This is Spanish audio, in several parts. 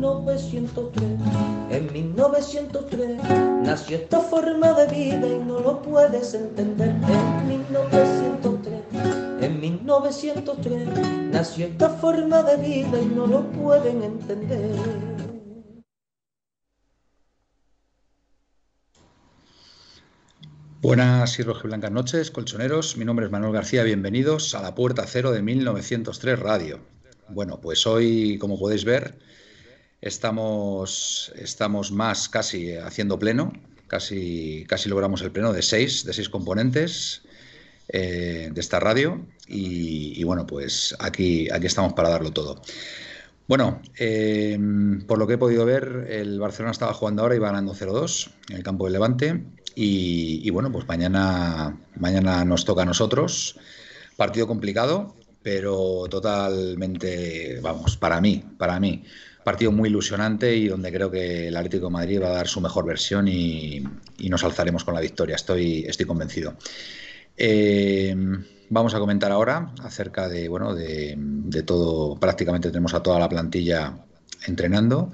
1903. En 1903 nació esta forma de vida y no lo puedes entender. En 1903, en 1903 nació esta forma de vida y no lo pueden entender. Buenas y rojiblancas noches, colchoneros. Mi nombre es Manuel García. Bienvenidos a la Puerta Cero de 1903 Radio. Bueno, pues hoy, como podéis ver, estamos, estamos más casi haciendo pleno. Casi, casi logramos el pleno de seis, de seis componentes eh, de esta radio. Y, bueno, pues aquí, aquí estamos para darlo todo. Bueno, eh, por lo que he podido ver, el Barcelona estaba jugando ahora y va ganando 0-2 en el campo del Levante. Y, y, bueno, pues mañana, mañana nos toca a nosotros. Partido complicado, pero totalmente, vamos, para mí, para mí, partido muy ilusionante y donde creo que el Atlético de Madrid va a dar su mejor versión y, nos alzaremos con la victoria. Estoy, estoy convencido. Eh, vamos a comentar ahora acerca de, bueno, de, todo, prácticamente tenemos a toda la plantilla entrenando.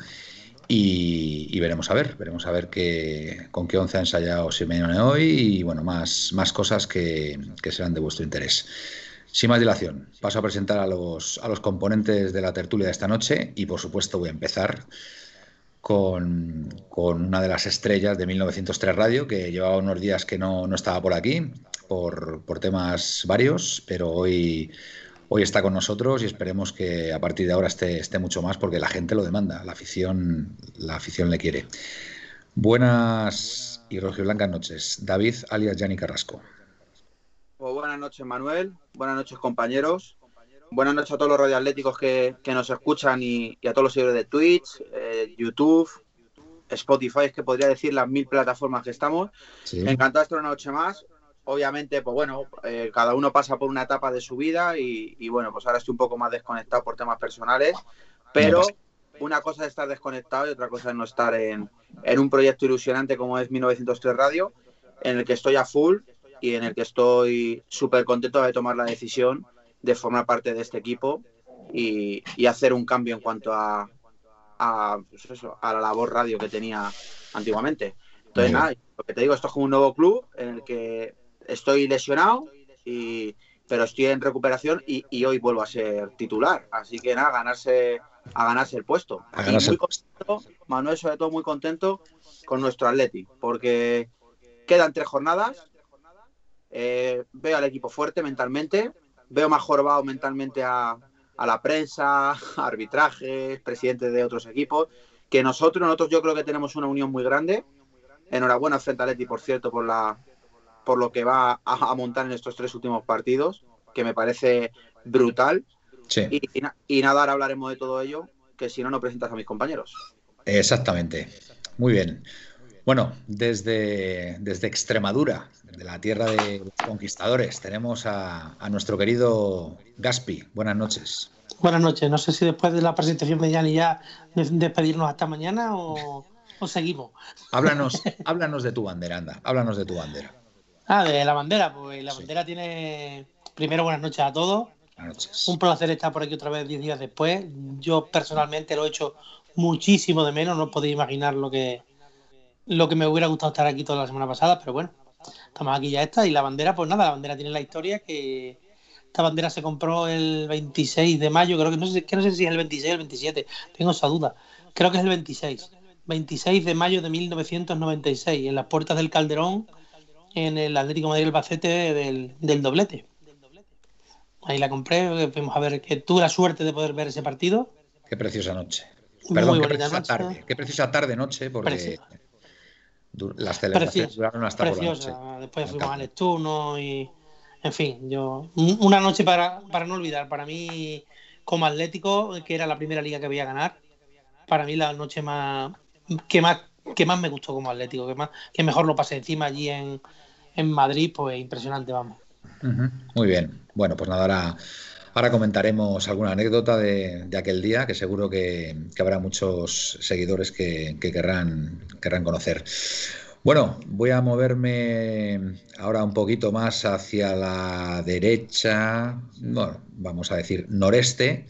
Y, y, veremos a ver, veremos a ver qué, con qué once ha ensayado Simeone hoy y bueno, más, más cosas que, que, serán de vuestro interés. Sin más dilación, paso a presentar a los, a los componentes de la tertulia de esta noche y por supuesto voy a empezar con, con una de las estrellas de 1903 Radio que llevaba unos días que no, no estaba por aquí por, por temas varios, pero hoy, hoy está con nosotros y esperemos que a partir de ahora esté, esté mucho más porque la gente lo demanda, la afición, la afición le quiere. Buenas y rojiblancas noches. David alias Yanni Carrasco. Pues buenas noches, Manuel. Buenas noches, compañeros. Buenas noches a todos los radioatléticos que, que nos escuchan y, y, a todos los seguidores de Twitch, eh, YouTube, Spotify, es que podría decir las mil plataformas que estamos. Sí. Encantado de estar una noche más obviamente, pues bueno, eh, cada uno pasa por una etapa de su vida y, y, bueno, pues ahora estoy un poco más desconectado por temas personales, pero una cosa es estar desconectado y otra cosa es no estar en, en un proyecto ilusionante como es 1903 Radio, en el que estoy a full y en el que estoy súper contento de tomar la decisión de formar parte de este equipo y, y hacer un cambio en cuanto a, a, pues eso, a la labor radio que tenía antiguamente. Entonces, nada, lo que te digo, esto es como un nuevo club en el que estoy lesionado, y, pero estoy en recuperación y, y, hoy vuelvo a ser titular. Así que nada, ganarse, a ganarse el puesto. Ganarse muy contento, Manuel, sobre todo muy contento con nuestro Atleti, porque quedan tres jornadas. Eh, veo al equipo fuerte mentalmente, veo más jorobado mentalmente a, a la prensa, a arbitrajes, presidentes de otros equipos, que nosotros, nosotros yo creo que tenemos una unión muy grande. Enhorabuena frente a Atleti, por cierto, por la, por lo que va a, a, montar en estos tres últimos partidos, que me parece brutal. Sí. Y, y, y, nada, ahora hablaremos de todo ello, que si no, no presentas a mis compañeros. Exactamente. Muy bien. Bueno, desde, desde Extremadura, de la tierra de los conquistadores, tenemos a, a, nuestro querido Gaspi. Buenas noches. Buenas noches. No sé si después de la presentación de Yanni ya despedirnos hasta mañana o, o seguimos. Háblanos, háblanos de tu bandera, anda. Háblanos de tu bandera. Ah, de la bandera, pues la bandera tiene. Primero, buenas noches a todos. Buenas noches. Un placer estar por aquí otra vez 10 días después. Yo personalmente lo he hecho muchísimo de menos, no podéis imaginar lo que, lo que me hubiera gustado estar aquí toda la semana pasada, pero bueno, estamos aquí ya está. Y la bandera, pues nada, la bandera tiene la historia que esta bandera se compró el 26 de mayo, creo que no sé, que no sé si es el 26 o el 27, tengo esa duda. Creo que es el 26. 26 de mayo de 1996, en las puertas del Calderón en el Atlético Madrid Albacete del, del, doblete. Ahí la compré, fuimos a ver que tuve la suerte de poder ver ese partido. Qué preciosa noche. Perdón, qué preciosa noche. tarde. Qué preciosa tarde noche, porque las celebraciones duraron hasta preciosa. por la noche. Después fuimos al Esturno y en fin, yo una noche para, para no olvidar. Para mí, como Atlético, que era la primera liga que voy a ganar, para mí la noche más que más que más me gustó como Atlético, que más que mejor lo pasé encima allí en, en Madrid, pues impresionante, vamos. Muy bien. Bueno, pues nada, ahora, ahora comentaremos alguna anécdota de, aquel día, que seguro que, habrá muchos seguidores que, querrán, querrán conocer. Bueno, voy a moverme ahora un poquito más hacia la derecha, bueno, vamos a decir noreste.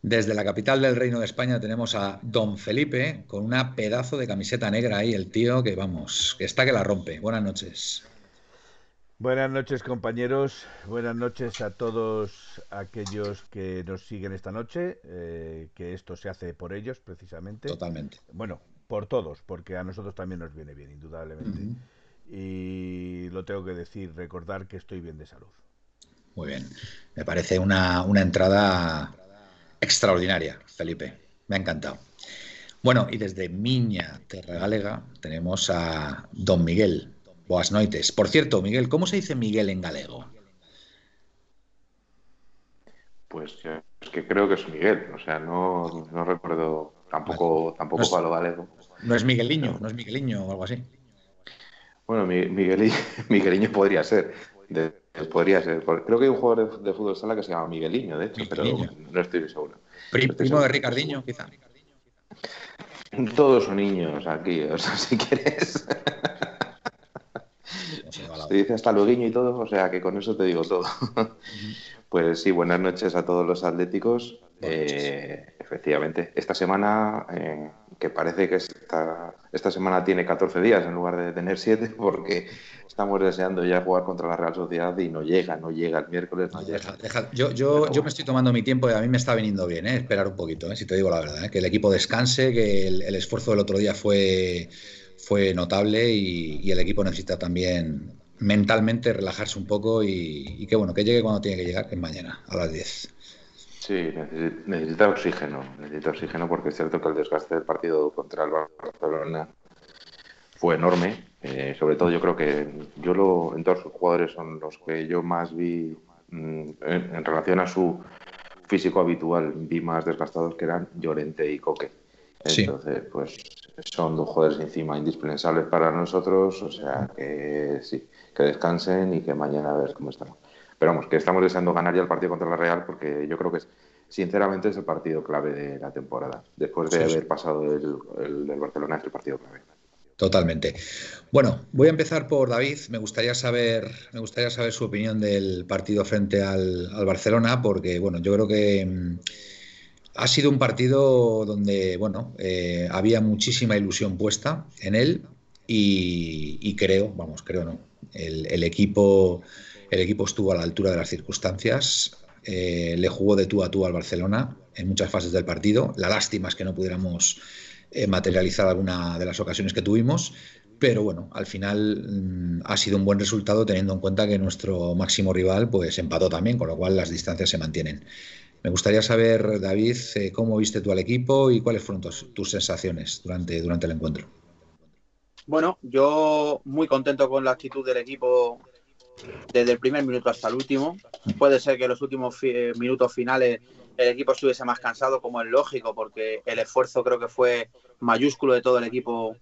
Desde la capital del Reino de España tenemos a Don Felipe con una pedazo de camiseta negra ahí, el tío que vamos, que está que la rompe. Buenas noches. Buenas noches compañeros, buenas noches a todos aquellos que nos siguen esta noche, eh, que esto se hace por ellos precisamente. Totalmente. Bueno, por todos, porque a nosotros también nos viene bien, indudablemente. Y lo tengo que decir, recordar que estoy bien de salud. Muy bien, me parece una, una entrada extraordinaria, Felipe, me ha encantado. Bueno, y desde Miña, Terra Galega, tenemos a Don Miguel. Boas noites. Por cierto, Miguel, ¿cómo se dice Miguel en galego? Pues es que creo que es Miguel, o sea, no, no recuerdo, tampoco, tampoco no lo galego. No es Migueliño, no es Migueliño o algo así. Bueno, Miguel, Migueliño podría ser, podría ser. Creo que hay un jugador de, fútbol sala que se llama Migueliño, de hecho, pero no estoy seguro. Primo de Ricardiño, quizá. Todos son niños aquí, o sea, si quieres. Se dice hasta luego y todo, o sea que con eso te digo todo. pues sí, buenas noches a todos los atléticos. Eh, efectivamente, esta semana, eh, que parece que esta, esta semana tiene 14 días en lugar de tener 7, porque estamos deseando ya jugar contra la Real Sociedad y no llega, no llega el miércoles. No, llega. Yo, yo, yo me estoy tomando mi tiempo y a mí me está viniendo bien, ¿eh? esperar un poquito, si te digo la verdad, que el equipo descanse, que el, esfuerzo del otro día fue, fue notable y el equipo necesita también mentalmente relajarse un poco y, que bueno, que llegue cuando tiene que llegar, que es mañana, a las 10. Sí, necesita oxígeno, necesita oxígeno porque es cierto que el desgaste del partido contra el Barcelona fue enorme. Eh, sobre todo yo creo que yo lo, en todos los jugadores son los que yo más vi mm, en, relación a su físico habitual, vi más desgastados que eran Llorente y Coque. Entonces, pues son dos jugadores encima indispensables para nosotros, o sea que sí, que descansen y que mañana a ver cómo estamos. Pero vamos, que estamos deseando ganar ya el partido contra la Real porque yo creo que es, sinceramente es el partido clave de la temporada, después de haber pasado el, del Barcelona es el partido clave. Totalmente. Bueno, voy a empezar por David. Me gustaría saber, me gustaría saber su opinión del partido frente al, Barcelona, porque bueno, yo creo que mm, ha sido un partido donde bueno, eh, había muchísima ilusión puesta en él y, creo, vamos, creo no, el, equipo, el equipo estuvo a la altura de las circunstancias, eh, le jugó de tú a tú al Barcelona en muchas fases del partido. La lástima es que no pudiéramos eh, materializar alguna de las ocasiones que tuvimos, pero bueno, al final mm, ha sido un buen resultado teniendo en cuenta que nuestro máximo rival pues empató también, con lo cual las distancias se mantienen. Me gustaría saber, David, eh, cómo viste tú al equipo y cuáles fueron tus, sensaciones durante, durante el encuentro. Bueno, yo muy contento con la actitud del equipo desde el primer minuto hasta el último. Puede ser que en los últimos eh, minutos finales el equipo estuviese más cansado, como es lógico, porque el esfuerzo creo que fue mayúsculo de todo el equipo,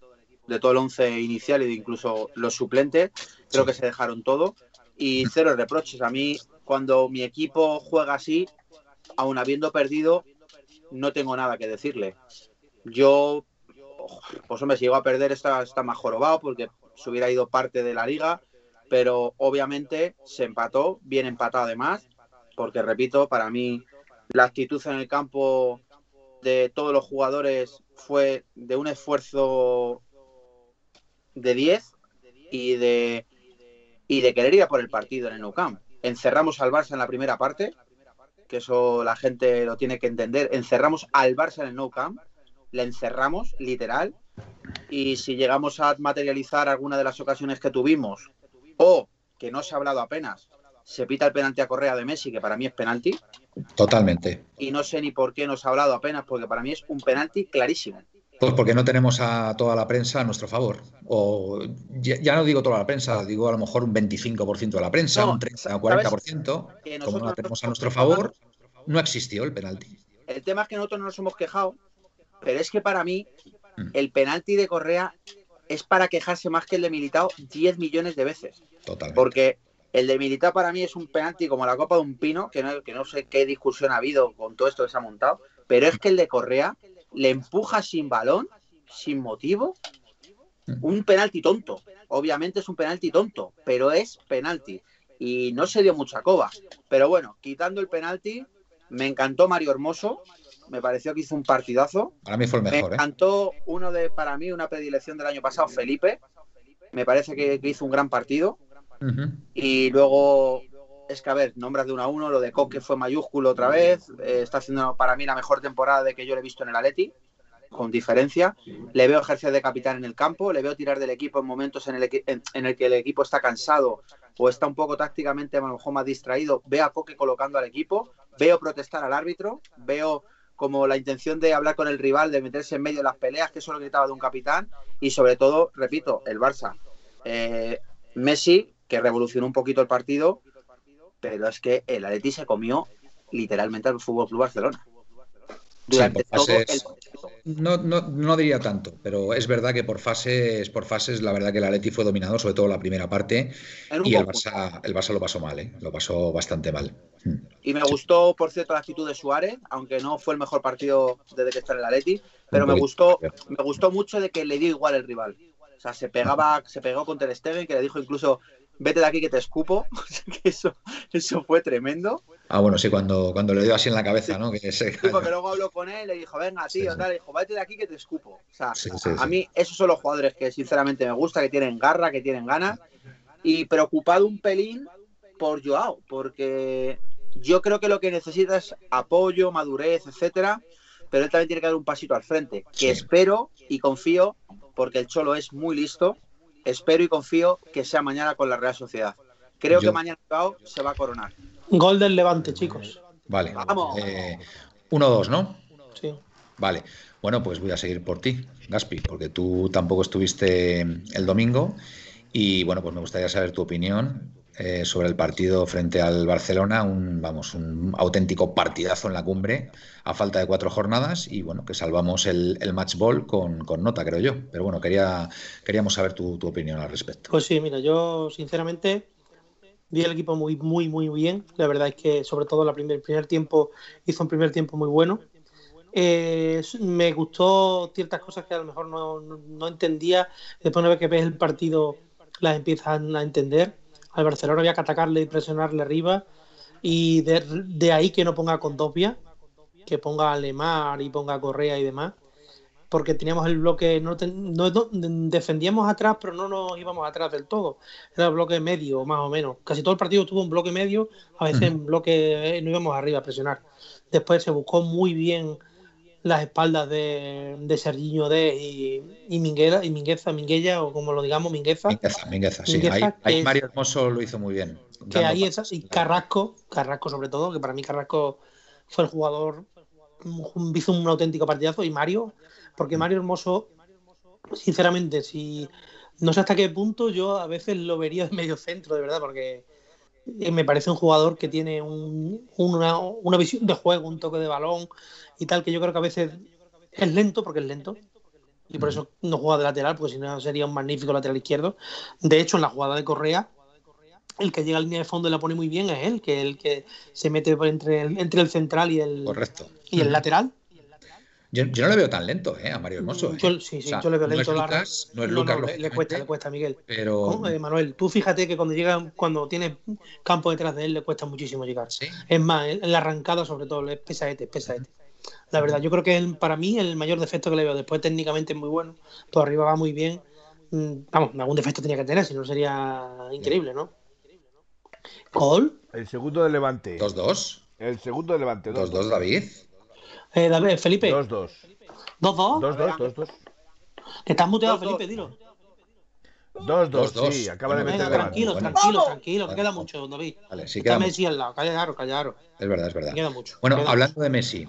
de todo el once inicial y de incluso los suplentes. Creo que se dejaron todo y cero reproches. A mí, cuando mi equipo juega así, aun habiendo perdido, no tengo nada que decirle. Yo, pues hombre, si llego a perder está, está más jorobado porque se hubiera ido parte de la liga, pero obviamente se empató, bien empatado además, porque repito, para mí la actitud en el campo de todos los jugadores fue de un esfuerzo de 10 y de, y de querer ir a por el partido en el Nou Camp. Encerramos al Barça en la primera parte, que eso la gente lo tiene que entender. Encerramos al Barça en el No Camp, le encerramos, literal, y si llegamos a materializar alguna de las ocasiones que tuvimos, o que no se ha hablado apenas, se pita el penalti a Correa de Messi, que para mí es penalti. Totalmente. Y no sé ni por qué no se ha hablado apenas, porque para mí es un penalti clarísimo. Pues porque no tenemos a toda la prensa a nuestro favor. O ya, no digo toda la prensa, digo a lo mejor un 25% de la prensa, un 30 o 40%. Como no la tenemos a nuestro favor, no existió el penalti. El tema es que nosotros no nos hemos quejado pero es que para mí Mm. el penalti de Correa es para quejarse más que el de Militao 10 millones de veces. Totalmente. Porque el de Militao para mí es un penalti como la copa de un pino, que no, que no sé qué discusión ha habido con todo esto que se ha montado, pero es que el de Correa le empuja sin balón, sin motivo, un penalti tonto. Obviamente es un penalti tonto, pero es penalti. Y no se dio mucha coba. Pero bueno, quitando el penalti, me encantó Mario Hermoso. Me pareció que hizo un partidazo. Para mí fue el Me mejor, ¿eh? encantó uno de, para mí, una predilección del año pasado, Felipe. Me parece que, que hizo un gran partido. Y luego, es que a ver, nombras de uno a uno, lo de Coque fue mayúsculo otra vez. eh, está haciendo para mí la mejor temporada de que yo le he visto en el Atleti, con diferencia. Le veo ejercer de capitán en el campo, le veo tirar del equipo en momentos en el, en, en el que el equipo está cansado o está un poco tácticamente a lo mejor más distraído. Veo a Coque colocando al equipo, veo protestar al árbitro, veo como la intención de hablar con el rival, de meterse en medio de las peleas, que eso lo gritaba de un capitán, y sobre todo, repito, el Barça. Eh, Messi, que revolucionó un poquito el partido, pero es que el Atleti se comió literalmente al Fútbol Club Barcelona. Durante por todo fases- el partido. No, no, no diría tanto, pero es verdad que por fases, por fases, la verdad que el Atleti fue dominado, sobre todo la primera parte, y el. Barça, el Barça lo pasó mal, ¿eh? Lo pasó bastante mal. Mm. Y me gustó, por cierto, la actitud de Suárez, aunque no fue el mejor partido desde que está en el Atleti, pero me gustó, me gustó mucho de que le dio igual el rival. O sea, se pegaba, se pegó con Ter Stegen, que le dijo incluso, vete de aquí que te escupo. Eso, eso fue tremendo. Ah, bueno, sí, cuando, cuando le dio así en la cabeza, ¿no? Que se- Sí, porque luego habló con él, le dijo, venga, tío, sí. tal, le dijo, vete de aquí que te escupo. O sea, a mí esos son los jugadores que sinceramente me gusta, que tienen garra, que tienen ganas. Y preocupado un pelín por Joao, porque yo creo que lo que necesita es apoyo, madurez, etcétera, pero él también tiene que dar un pasito al frente, que espero y confío, porque el Cholo es muy listo, espero y confío que sea mañana con la Real Sociedad. Creo Yo- que mañana se va a coronar. Gol del Levante, chicos. Vale. Vamos. Eh, 1-2, ¿no? Sí. Vale. Bueno, pues voy a seguir por ti, Gaspi, porque tú tampoco estuviste el domingo y bueno, pues me gustaría saber tu opinión eh, sobre el partido frente al Barcelona, un vamos, un auténtico partidazo en la cumbre a falta de cuatro jornadas y bueno, que salvamos el, el match ball con, con nota, creo yo. Pero bueno, quería, queríamos saber tu, opinión al respecto. Pues sí, mira, yo sinceramente vi el equipo muy, muy, muy bien. La verdad es que sobre todo la primer, primer tiempo hizo un primer tiempo muy bueno. Eh, me gustó ciertas cosas que a lo mejor no, no- no entendía. Después una vez que ves el partido las empiezas a entender. Al Barcelona había que atacarle y presionarle arriba. Y de, de ahí que no ponga con Condopia, que ponga a Lemar y ponga a Correa y demás. Porque teníamos el bloque, no, ten- no- no- defendíamos atrás, pero no nos íbamos atrás del todo. Era bloque medio, más o menos. Casi todo el partido tuvo un bloque medio, a veces en bloque eh, no íbamos arriba a presionar. Después se buscó muy bien las espaldas de, de Serginho de y, y Minguela, y Mingueza, Minguella, o como lo digamos, Mingueza. Mingueza, Mingueza, sí. Mingueza, ahí, Mario Hermoso lo hizo muy bien. que ahí es, y Carrasco, Carrasco sobre todo, que para mí Carrasco fue el jugador, hizo un auténtico partidazo, y Mario, porque Mario Hermoso, sinceramente, si no sé hasta qué punto yo a veces lo vería de medio centro, de verdad, porque eh, me parece un jugador que tiene un- una, una visión de juego, un toque de balón y tal, que yo creo que a veces es lento, porque es lento, y por eso no juega de lateral, porque si no sería un magnífico lateral izquierdo. De hecho, en la jugada de Correa, el que llega a línea de fondo y la pone muy bien es él, que el que se mete por entre el, entre el central y el, Correcto. y el lateral. Yo, yo no le veo tan lento, ¿eh? A Mario Hermoso. ¿eh? Yo, sí, sí, O sea, yo le veo no es lento. la- Lucas, no es Lucas, le, le lógicamente, cuesta, le cuesta, Miguel. pero. Eh, Manuel, tú fíjate que cuando llega, cuando tiene campo detrás de él, le cuesta muchísimo llegar. sí. Es más, en la arrancada, sobre todo, es pesadete, es pesadete. La verdad, yo creo que el- para mí el mayor defecto que le veo, después técnicamente es muy bueno, por arriba va muy bien. Mm, Vamos, algún defecto tenía que tener, si no sería increíble, ¿no? Gol. El segundo de Levante. 2-2. El segundo de Levante. 2-2, David. Eh, David, Felipe, 2-2. 2-2. 2-2, 2-2. Que estás muteado, 2-2. Felipe, dilo. 2-2, 2-2. sí, acaba de Bueno, meter Venga, Levante, tranquilo, bueno. tranquilo, tranquilo, que queda mucho, David. Vale, sí, Está queda Messi al lado, callaros, callaros. Es verdad, es verdad. Queda mucho. Bueno, queda hablando de Messi,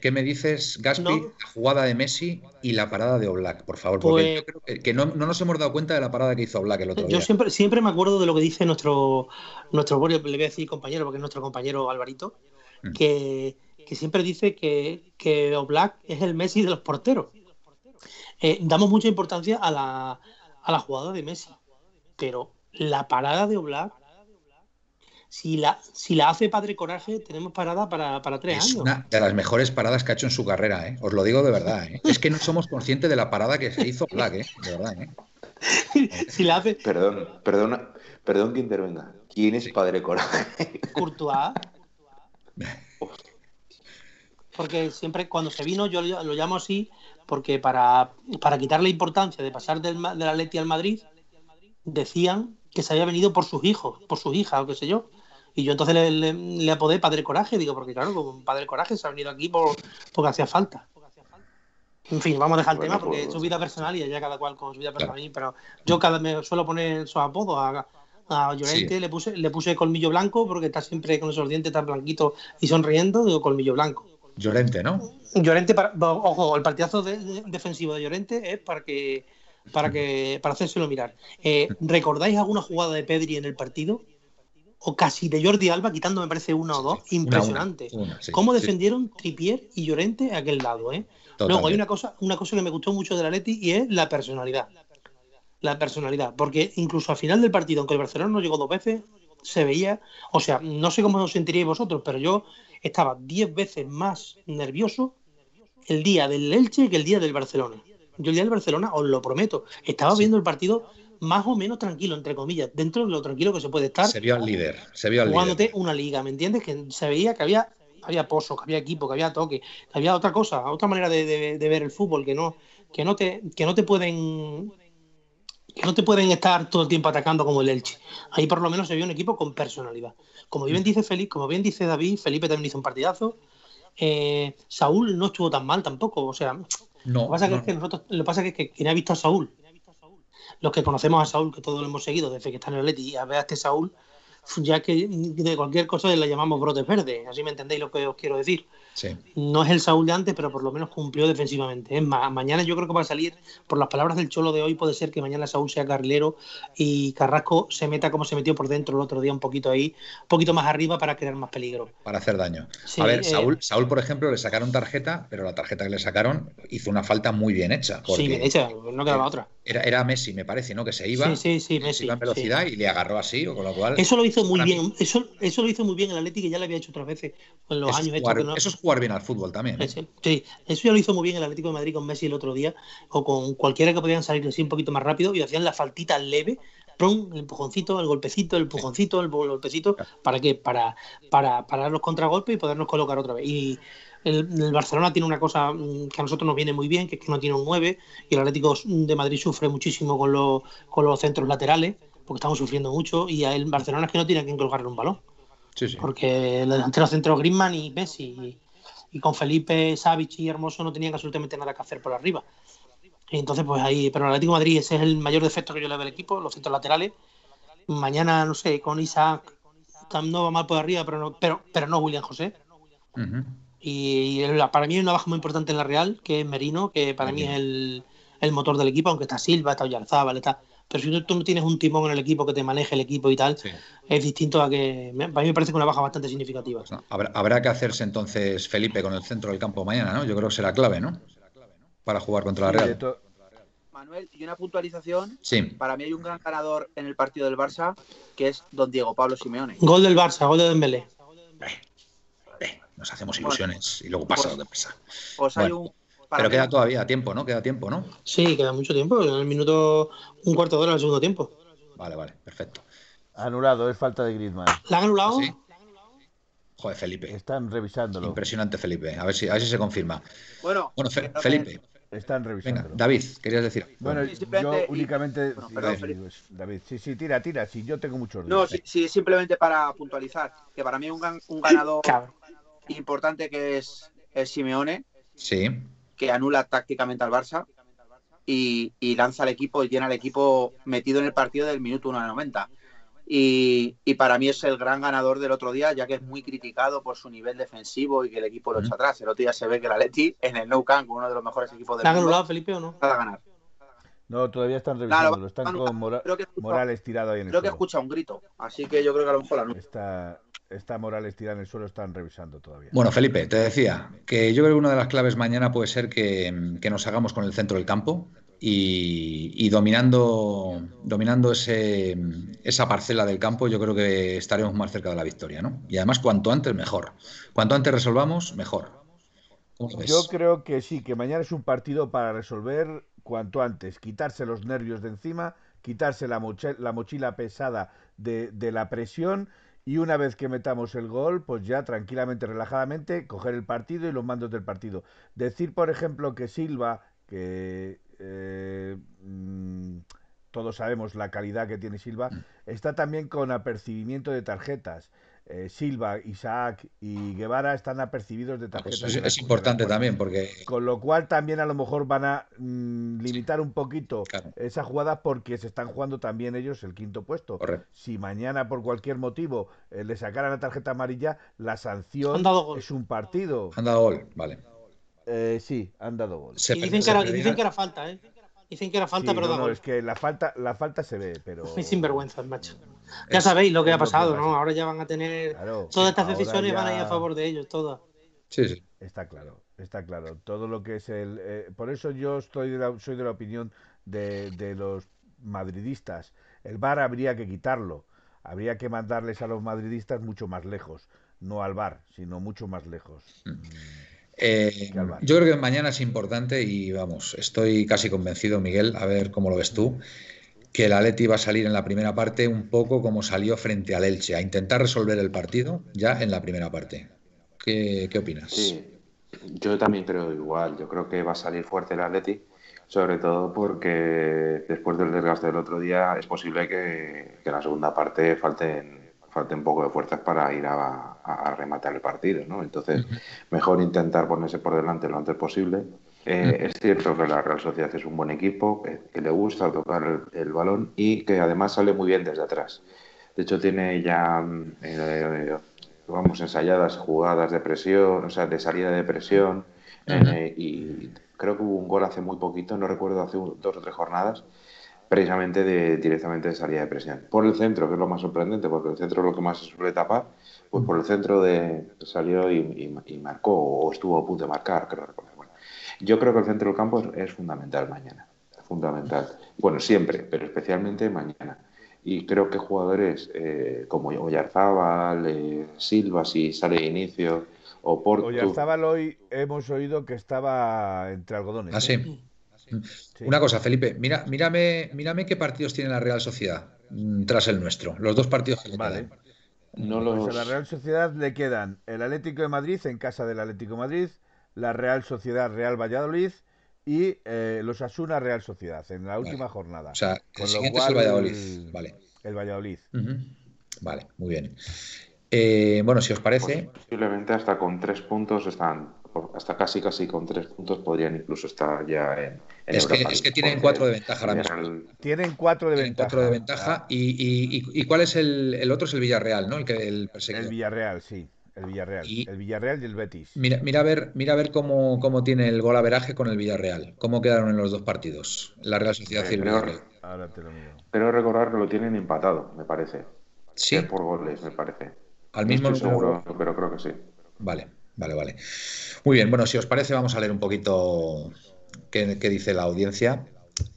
¿qué me dices, Gaspi, No. la jugada de Messi y la parada de Oblak, por favor? Porque Pues- yo creo que, que no, no nos hemos dado cuenta de la parada que hizo Oblak el otro Yo día. siempre, siempre me acuerdo de lo que dice nuestro, nuestro, le voy a decir compañero, porque es nuestro compañero Alvarito, mm. que, siempre dice que, que Oblak es el Messi de los porteros. Eh, damos mucha importancia a la, a la jugada de Messi, pero la parada de Oblak si la, si la hace Padre Coraje, tenemos parada para, para tres es años. Una de las mejores paradas que ha hecho en su carrera, ¿eh? os lo digo de verdad. ¿eh? Es que no somos conscientes de la parada que se hizo Black, ¿eh? de verdad. ¿eh? si la hace. Perdón, perdona, perdón que intervenga. ¿Quién es Padre Coraje? Courtois. Porque siempre cuando se vino, yo lo llamo así, porque para, para quitarle importancia de pasar del, del Atleti al Madrid, decían que se había venido por sus hijos, por sus hijas o qué sé yo. Y yo entonces le, le, apodé Padre Coraje, digo, porque claro, con Padre Coraje se ha venido aquí por, porque hacía falta. En fin, vamos a dejar el tema porque es su pues, vida personal y allá cada cual con su vida personal. Pero yo cada me suelo poner su apodos a, a Llorente, le puse le puse colmillo blanco porque está siempre con esos dientes tan blanquitos y sonriendo, digo colmillo blanco. Llorente, ¿no? Llorente, para, ojo, el partidazo defensivo de Llorente es para que para que para hacérselo mirar. Eh, ¿Recordáis alguna jugada de Pedri en el partido? O casi de Jordi Alba, quitando me parece una o dos, impresionante. Cómo defendieron Tripier y Llorente a aquel lado, ¿eh? Luego hay una cosa, una cosa que me gustó mucho de la Leti y es la personalidad. La personalidad. Porque incluso al final del partido, aunque el Barcelona no llegó dos veces, se veía, o sea, no sé cómo os sentiríais vosotros, pero yo estaba diez veces más nervioso el día del Elche que el día del Barcelona. Yo el día del Barcelona, os lo prometo, estaba viendo el partido más o menos tranquilo, entre comillas, dentro de lo tranquilo que se puede estar. Se vio al líder, se vio al jugándote una liga, ¿me entiendes? Que se veía que había, había pozo, que había equipo, que había toque, que había otra cosa, otra manera de, ver el fútbol, que no, que no te, que no te pueden que no te pueden estar todo el tiempo atacando como el Elche. Ahí por lo menos se vio un equipo con personalidad. Como bien dice Felipe, como bien dice David, Felipe también hizo un partidazo. Eh, Saúl no estuvo tan mal tampoco. O sea, lo que pasa es que nosotros, lo que pasa es que quien ha visto a Saúl los que conocemos a Saúl, que todos lo hemos seguido desde que está en el Leti, y a ver a este Saúl, ya que de cualquier cosa le llamamos brotes verdes, así me entendéis lo que os quiero decir. No es el Saúl de antes, pero por lo menos cumplió defensivamente. Es más, mañana yo creo que va a salir, por las palabras del Cholo de hoy, puede ser que mañana Saúl sea carrilero y Carrasco se meta como se metió por dentro el otro día, un poquito ahí, un poquito más arriba para crear más peligro. Para hacer daño. a ver, eh, Saúl, Saúl, por ejemplo, le sacaron tarjeta, pero la tarjeta que le sacaron hizo una falta muy bien hecha. Sí, bien hecha, no quedaba otra. Era, era Messi, me parece, ¿no? Que se iba, sí, sí, Messi, iba en velocidad y le agarró así, o con lo cual. Eso lo hizo muy bien, eso, eso lo hizo muy bien el Atlético, que ya lo había hecho otras veces en los años. eso es jugar bien al fútbol también. Sí, eso ya lo hizo muy bien el Atlético de Madrid con Messi el otro día, o con cualquiera que podían salir así un poquito más rápido y hacían la faltita leve, el empujoncito, el golpecito, el empujoncito, el golpecito, ¿para qué? Para, para parar los contragolpes y podernos colocar otra vez. Y el, Barcelona tiene una cosa mm, que a nosotros nos viene muy bien, que es que no tiene un 9, y el Atlético de Madrid sufre muchísimo con, los, con los centros laterales, porque estamos sufriendo mucho, y el Barcelona es que no tiene que colgarle un balón. Porque el delantero centro Griezmann y Messi y con Felipe, Savic y Hermoso no tenían absolutamente nada que hacer por arriba. Y entonces, pues ahí, pero el Atlético de Madrid ese es el mayor defecto que yo le veo al equipo, los centros laterales. Mañana, no sé, con Isaac no va mal por arriba, pero no, pero, pero no William José. Y para mí hay una baja muy importante en la Real, que es Merino, que para mí es el, el, motor del equipo, aunque está Silva, está Oyarzábal, está pero si tú no tienes un timón en el equipo que te maneje el equipo y tal, es distinto a que. A mí me parece que una baja bastante significativa. habrá, que hacerse entonces, Felipe, con el centro del campo mañana, ¿no? Yo creo que será clave, ¿no? Para jugar contra la Real. Manuel, y una puntualización. Sí. Para mí hay un gran ganador en el partido del Barça, que es don Diego Pablo Simeone. Gol del Barça, gol de Dembélé. Nos hacemos ilusiones y luego pasa pues lo que pasa. Pues hay un pero queda todavía tiempo, ¿no? Queda tiempo, ¿no? Sí, queda mucho tiempo. En el minuto, un cuarto de hora del segundo tiempo. Vale, vale, perfecto. Anulado, es falta de Griezmann. ¿La han anulado? Sí. Joder, Felipe. Están revisándolo. Impresionante, Felipe. A ver si, a ver si se confirma. Bueno, bueno Felipe. Están revisando. Venga, David, querías decir. Bueno, yo únicamente. Pues, David, sí, sí, tira, tira. Sí, yo tengo muchos. No, sí, sí, simplemente para puntualizar. Que para mí un, un ganador importante que es, es Simeone. Sí que anula tácticamente al Barça y, lanza al equipo y tiene al equipo metido en el partido del minuto 1 al 90. Y, para mí es el gran ganador del otro día, ya que es muy criticado por su nivel defensivo y que el equipo lo echa atrás. El otro día se ve que la Leti en el Nou Camp, uno de los mejores equipos del mundo, anulado Felipe o no? a ganar. No, todavía están revisando, están con Morales tirado ahí en el Creo que escucha un grito, así que yo creo que a lo mejor la Está, está Morales tirada en el suelo, están revisando todavía. Bueno, Felipe, te decía que yo creo que una de las claves mañana puede ser que, que nos hagamos con el centro del campo y, y dominando, dominando ese, esa parcela del campo, yo creo que estaremos más cerca de la victoria, ¿no? Y además, cuanto antes, mejor. Cuanto antes resolvamos, mejor. Yo creo que sí, que mañana es un partido para resolver cuanto antes, quitarse los nervios de encima, quitarse la, mochila, la mochila pesada de, de la presión y una vez que metamos el gol, pues ya tranquilamente, relajadamente, coger el partido y los mandos del partido. Decir, por ejemplo, que Silva, que eh, mm, todos sabemos la calidad que tiene Silva, mm. está también con apercibimiento de tarjetas. Eh, Silva, Isaac y Guevara están apercibidos de pues tarjetas. es, importante también porque... Con lo cual también a lo mejor van a mm, limitar un poquito esa jugada porque se están jugando también ellos el quinto puesto. Si mañana por cualquier motivo eh, le sacaran la tarjeta amarilla, la sanción es un partido. Han dado gol, vale. Eh, sí, han dado gol. Y dicen que, era, dicen que era falta, ¿eh? Dicen que era falta, pero no, es que la falta, la falta se ve, pero. Es sinvergüenza, macho. Ya sabéis lo que ha pasado, ¿no? Ahora ya van a tener. todas estas decisiones van a ir a favor de ellos, todas. Sí, sí. Está claro, está claro. Todo lo que es el. Eh, por eso yo estoy de la, soy de la opinión de, de los madridistas. El VAR habría que quitarlo. Habría que mandarles a los madridistas mucho más lejos. No al VAR, sino mucho más lejos. Mm. Eh, yo creo que mañana es importante y vamos, estoy casi convencido, Miguel, a ver cómo lo ves tú, que el Atleti va a salir en la primera parte un poco como salió frente al Elche, a intentar resolver el partido ya en la primera parte. ¿Qué, opinas? Sí, yo también creo igual. Yo creo que va a salir fuerte el Atleti, sobre todo porque después del desgaste del otro día es posible que, que en la segunda parte falten falta un poco de fuerzas para ir a, rematar el partido, ¿no? Entonces, mejor intentar ponerse por delante lo antes posible. Eh, es cierto que la Real Sociedad es un buen equipo, que, le gusta tocar el, balón y que además sale muy bien desde atrás. De hecho, tiene ya, eh, vamos, ensayadas jugadas de presión, o sea, de salida de presión, eh, y creo que hubo un gol hace muy poquito, no recuerdo, hace dos o tres jornadas, precisamente de, directamente de salida de presión. Por el centro, que es lo más sorprendente, porque el centro es lo que más se suele tapar, pues por el centro de, salió y, marcó, o estuvo a punto de marcar, creo recordar. Bueno, yo creo que el centro del campo es, fundamental mañana, fundamental. Bueno, siempre, pero especialmente mañana. Y creo que jugadores eh, como Oyarzábal, eh, Silva, si sale de inicio, o Porto... Oyarzábal hoy hemos oído que estaba entre algodones. Ah, sí. Una cosa, Felipe, mira, mírame, mírame qué partidos tiene la Real Sociedad mm, tras el nuestro. Los dos partidos que le vale. No pues a la Real Sociedad le quedan el Atlético de Madrid en casa del Atlético de Madrid, la Real Sociedad Real Valladolid y eh, los Asuna Real Sociedad en la última jornada. O sea, el siguiente es el Valladolid. Vale. El Valladolid. Vale, muy bien. Eh, bueno, si os parece. Pues posiblemente hasta con tres puntos están hasta casi casi con tres puntos podrían incluso estar ya en, es, que, es, que, tienen cuatro de ventaja ahora mismo. Tienen cuatro de tienen ventaja. Cuatro de ventaja. Y, y, y, cuál es el, el, otro? Es el Villarreal, ¿no? El que el El Villarreal, sí. El Villarreal. el Villarreal y el Betis. Mira, mira a ver, mira a ver cómo, cómo tiene el gol averaje con el Villarreal. ¿Cómo quedaron en los dos partidos? La Real Sociedad y el Villarreal. Ahora te lo miro. Pero recordar que lo tienen empatado, me parece. Sí. por goles, me parece. Al mismo no seguro, pero creo que sí. Vale. Vale, vale. Muy bien, bueno, si os parece, vamos a leer un poquito qué, dice la audiencia.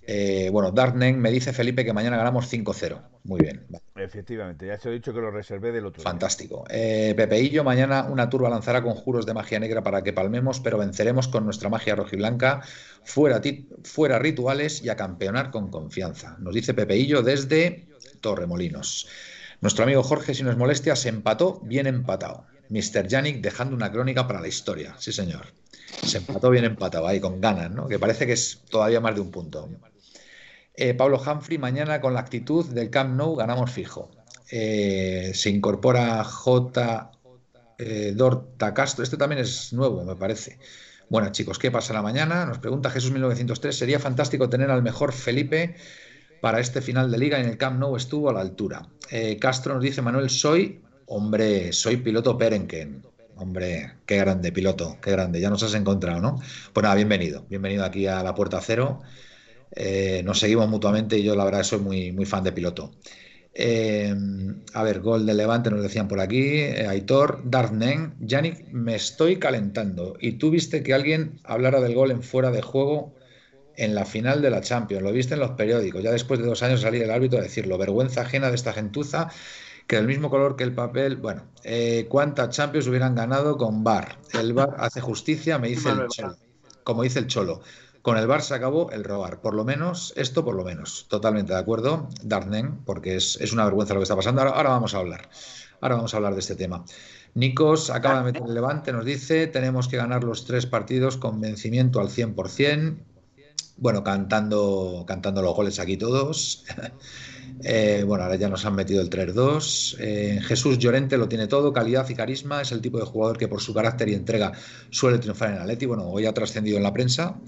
Eh, bueno, Darknen me dice Felipe que mañana ganamos 5-0. Muy bien. Efectivamente, ya se he dicho que lo reservé del otro. Fantástico. Eh, Pepeillo, mañana una turba lanzará conjuros de magia negra para que palmemos, pero venceremos con nuestra magia rojiblanca, fuera, fuera rituales y a campeonar con confianza. Nos dice Pepeillo desde Torremolinos. Nuestro amigo Jorge, si no es molestia, se empató bien empatado. Mr. Yannick dejando una crónica para la historia. Sí, señor. Se empató bien empatado ahí, con ganas, ¿no? Que parece que es todavía más de un punto. Eh, Pablo Humphrey, mañana con la actitud del Camp Nou ganamos fijo. Eh, se incorpora J. Eh, Dorta Castro. Este también es nuevo, me parece. Bueno, chicos, ¿qué pasa la mañana? Nos pregunta Jesús 1903. Sería fantástico tener al mejor Felipe para este final de liga en el Camp Nou estuvo a la altura. Castro nos dice Manuel, soy Hombre, soy piloto Perenken. Hombre, qué grande piloto, qué grande. Ya nos has encontrado, ¿no? Pues nada, bienvenido. Bienvenido aquí a la Puerta Cero. Eh, nos seguimos mutuamente y yo la verdad soy muy, muy fan de piloto. Eh, a ver, gol de Levante nos decían por aquí. Eh, Aitor, Darnen, Yannick, me estoy calentando. Y tú viste que alguien hablara del gol en fuera de juego en la final de la Champions. Lo viste en los periódicos. Ya después de dos años salir el árbitro a decirlo. Vergüenza ajena de esta gentuza que del mismo color que el papel. Bueno, eh, ¿cuántas Champions hubieran ganado con VAR? El VAR hace justicia, me dice el Cholo. Como dice el Cholo. Con el Bar se acabó el robar. Por lo menos, esto por lo menos. Totalmente de acuerdo, Darnen, porque es, una vergüenza lo que está pasando. Ahora, vamos a hablar. Ahora vamos a hablar de este tema. Nikos acaba de meter el levante, nos dice, tenemos que ganar los tres partidos con vencimiento al 100%. Bueno, cantando, cantando los goles aquí todos. Eh, bueno, ahora ya nos han metido el 3-2. Eh, Jesús Llorente lo tiene todo, calidad y carisma. Es el tipo de jugador que por su carácter y entrega suele triunfar en Atleti. Bueno, hoy ha trascendido en la prensa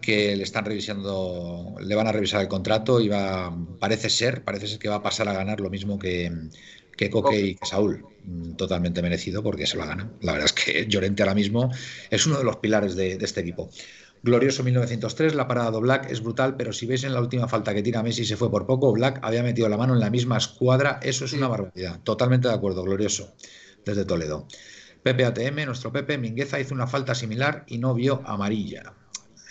que le están revisando, le van a revisar el contrato y va, parece ser, parece ser que va a pasar a ganar lo mismo que, que Coque y que Saúl. Mm, totalmente merecido porque se lo ha ganado. La verdad es que Llorente ahora mismo es uno de los pilares de este equipo. Glorioso 1903, la parada de Black es brutal, pero si veis en la última falta que tira Messi se fue por poco, Black había metido la mano en la misma escuadra, eso es una barbaridad. Totalmente de acuerdo, glorioso, desde Toledo. Pepe ATM, nuestro Pepe, Mingueza hizo una falta similar y no vio amarilla.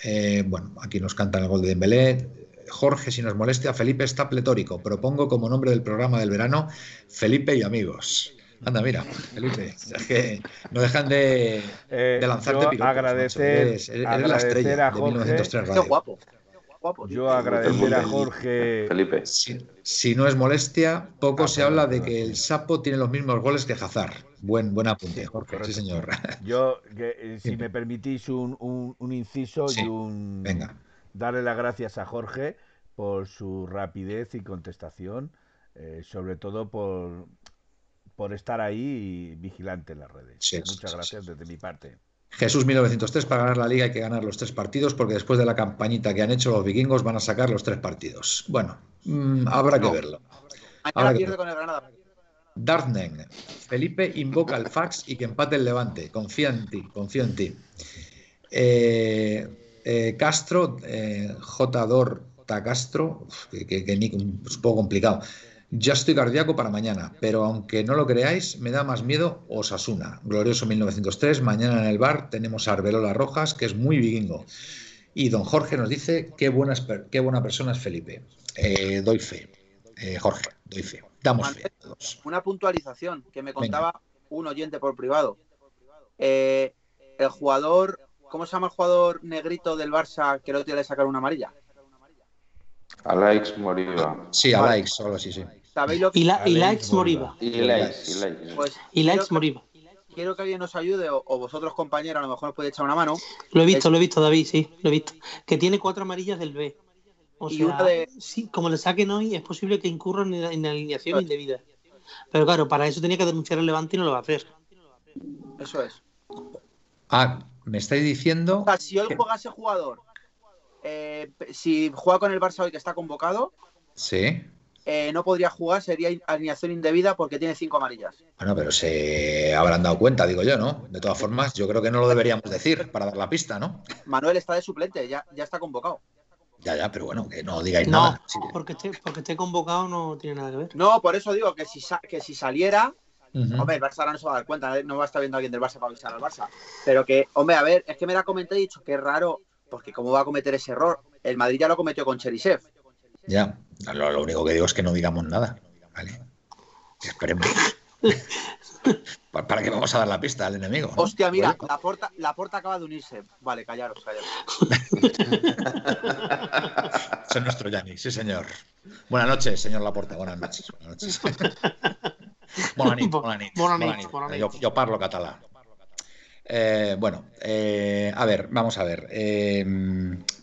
Eh, bueno, aquí nos cantan el gol de Dembélé. Jorge, si nos molestia, Felipe está pletórico. Propongo como nombre del programa del verano Felipe y amigos. Anda, mira, Felipe, es que no dejan de, eh, de lanzarte yo Agradecer, eres, eres la estrella a Jorge, de 1903 Radio. Qué guapo. guapo yo agradecer a Jorge. Felipe. Si, si, no es molestia, poco ah, se habla de que el Sapo tiene los mismos goles que Hazard. Buen, buen apunte, Jorge. Sí, señor. Yo, que, eh, si me permitís un, un, un inciso sí. y un. Venga. Darle las gracias a Jorge por su rapidez y contestación, eh, sobre todo por, por estar ahí vigilante en las redes. Sí, Muchas sí, gracias desde mi parte. Jesús 1903, para ganar la liga hay que ganar los tres partidos porque después de la campañita que han hecho los vikingos van a sacar los tres partidos. Bueno, mmm, habrá no. que verlo. Habrá que con el Granada. Dartnen, Felipe invoca el fax y que empate el Levante. Confía en ti, confío en ti. Eh, eh, Castro, eh, J. Dorta Castro, que, que, que, es un poco complicado. Ya estoy cardíaco para mañana, pero aunque no lo creáis, me da más miedo Osasuna. Glorioso 1903, mañana en el bar tenemos a Arbelola Rojas, que es muy vikingo. Y don Jorge nos dice qué buena, qué buena persona es Felipe. Eh, doy fe. Eh, Jorge, doy fe. Damos fe. Todos. Una puntualización que me contaba Venga. un oyente por privado. Eh, el jugador, ¿cómo se llama el jugador negrito del Barça que el otro día le sacaron una amarilla? Alaix Moriba. Sí, Alaix, solo sí, sí. ¿Sabéis lo que... Y, la, y Laix Moriba. Y Laix, Pues, y Laix Moriba. Quiero que alguien nos ayude, o, o, vosotros, compañeros, a lo mejor nos podéis echar una mano. Lo he visto, es... lo he visto, David, sí, lo he visto. Que tiene cuatro amarillas del B. O y sea, una de... sí, como le saquen hoy, es posible que incurran en, en alineación indebida. Pero claro, para eso tenía que denunciar el Levante y no lo va a hacer. Eso es. Ah, me estáis diciendo. O sea, si hoy que... juega ese jugador, eh, si juega con el Barça hoy que está convocado, sí. Eh, no podría jugar, sería alineación indebida porque tiene cinco amarillas. Bueno, pero se habrán dado cuenta, digo yo, ¿no? De todas formas, yo creo que no lo deberíamos decir para dar la pista, ¿no? Manuel está de suplente, ya, ya está convocado. Ya, ya, pero bueno, que no digáis no, nada. Sí. Porque, esté, porque esté convocado no tiene nada que ver. No, por eso digo que si, que si saliera, uh -huh. hombre, el Barça ahora no se va a dar cuenta, no va a estar viendo a alguien del Barça para avisar al Barça. Pero que, hombre, a ver, es que me la comenté y he dicho que es raro, porque cómo va a cometer ese error. El Madrid ya lo cometió con Cherisev. Ya, lo, lo, único que digo es que no digamos nada, ¿vale? Esperemos. ¿Para qué vamos a dar la pista al enemigo? ¿no? Hostia, mira, la porta, la porta acaba de unirse. Vale, callaros, callaros. es nuestro Yanni, sí, señor. Buenas noches, señor Laporta. Buenas noches. Buenas noches. Bona nit, bona nit. Bona nit, bona nit. Yo, yo parlo catalán. Eh, bueno, eh, a ver, vamos a ver. Eh,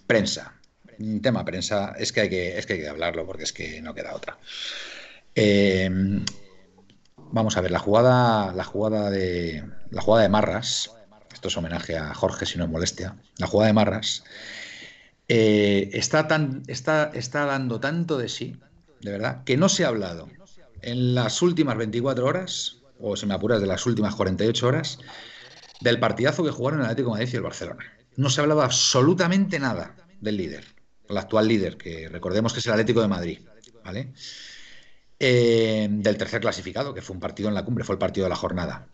prensa tema prensa es que, hay que, es que hay que hablarlo porque es que no queda otra. Eh, vamos a ver, la jugada, la jugada de la jugada de Marras, esto es homenaje a Jorge si no es molestia, la jugada de Marras eh, está, tan, está, está dando tanto de sí, de verdad, que no se ha hablado en las últimas 24 horas, o si me apuras de las últimas 48 horas, del partidazo que jugaron el Atlético Madrid y el Barcelona. No se ha hablado absolutamente nada del líder el actual líder, que recordemos que es el Atlético de Madrid, ¿vale? eh, del tercer clasificado, que fue un partido en la cumbre, fue el partido de la jornada.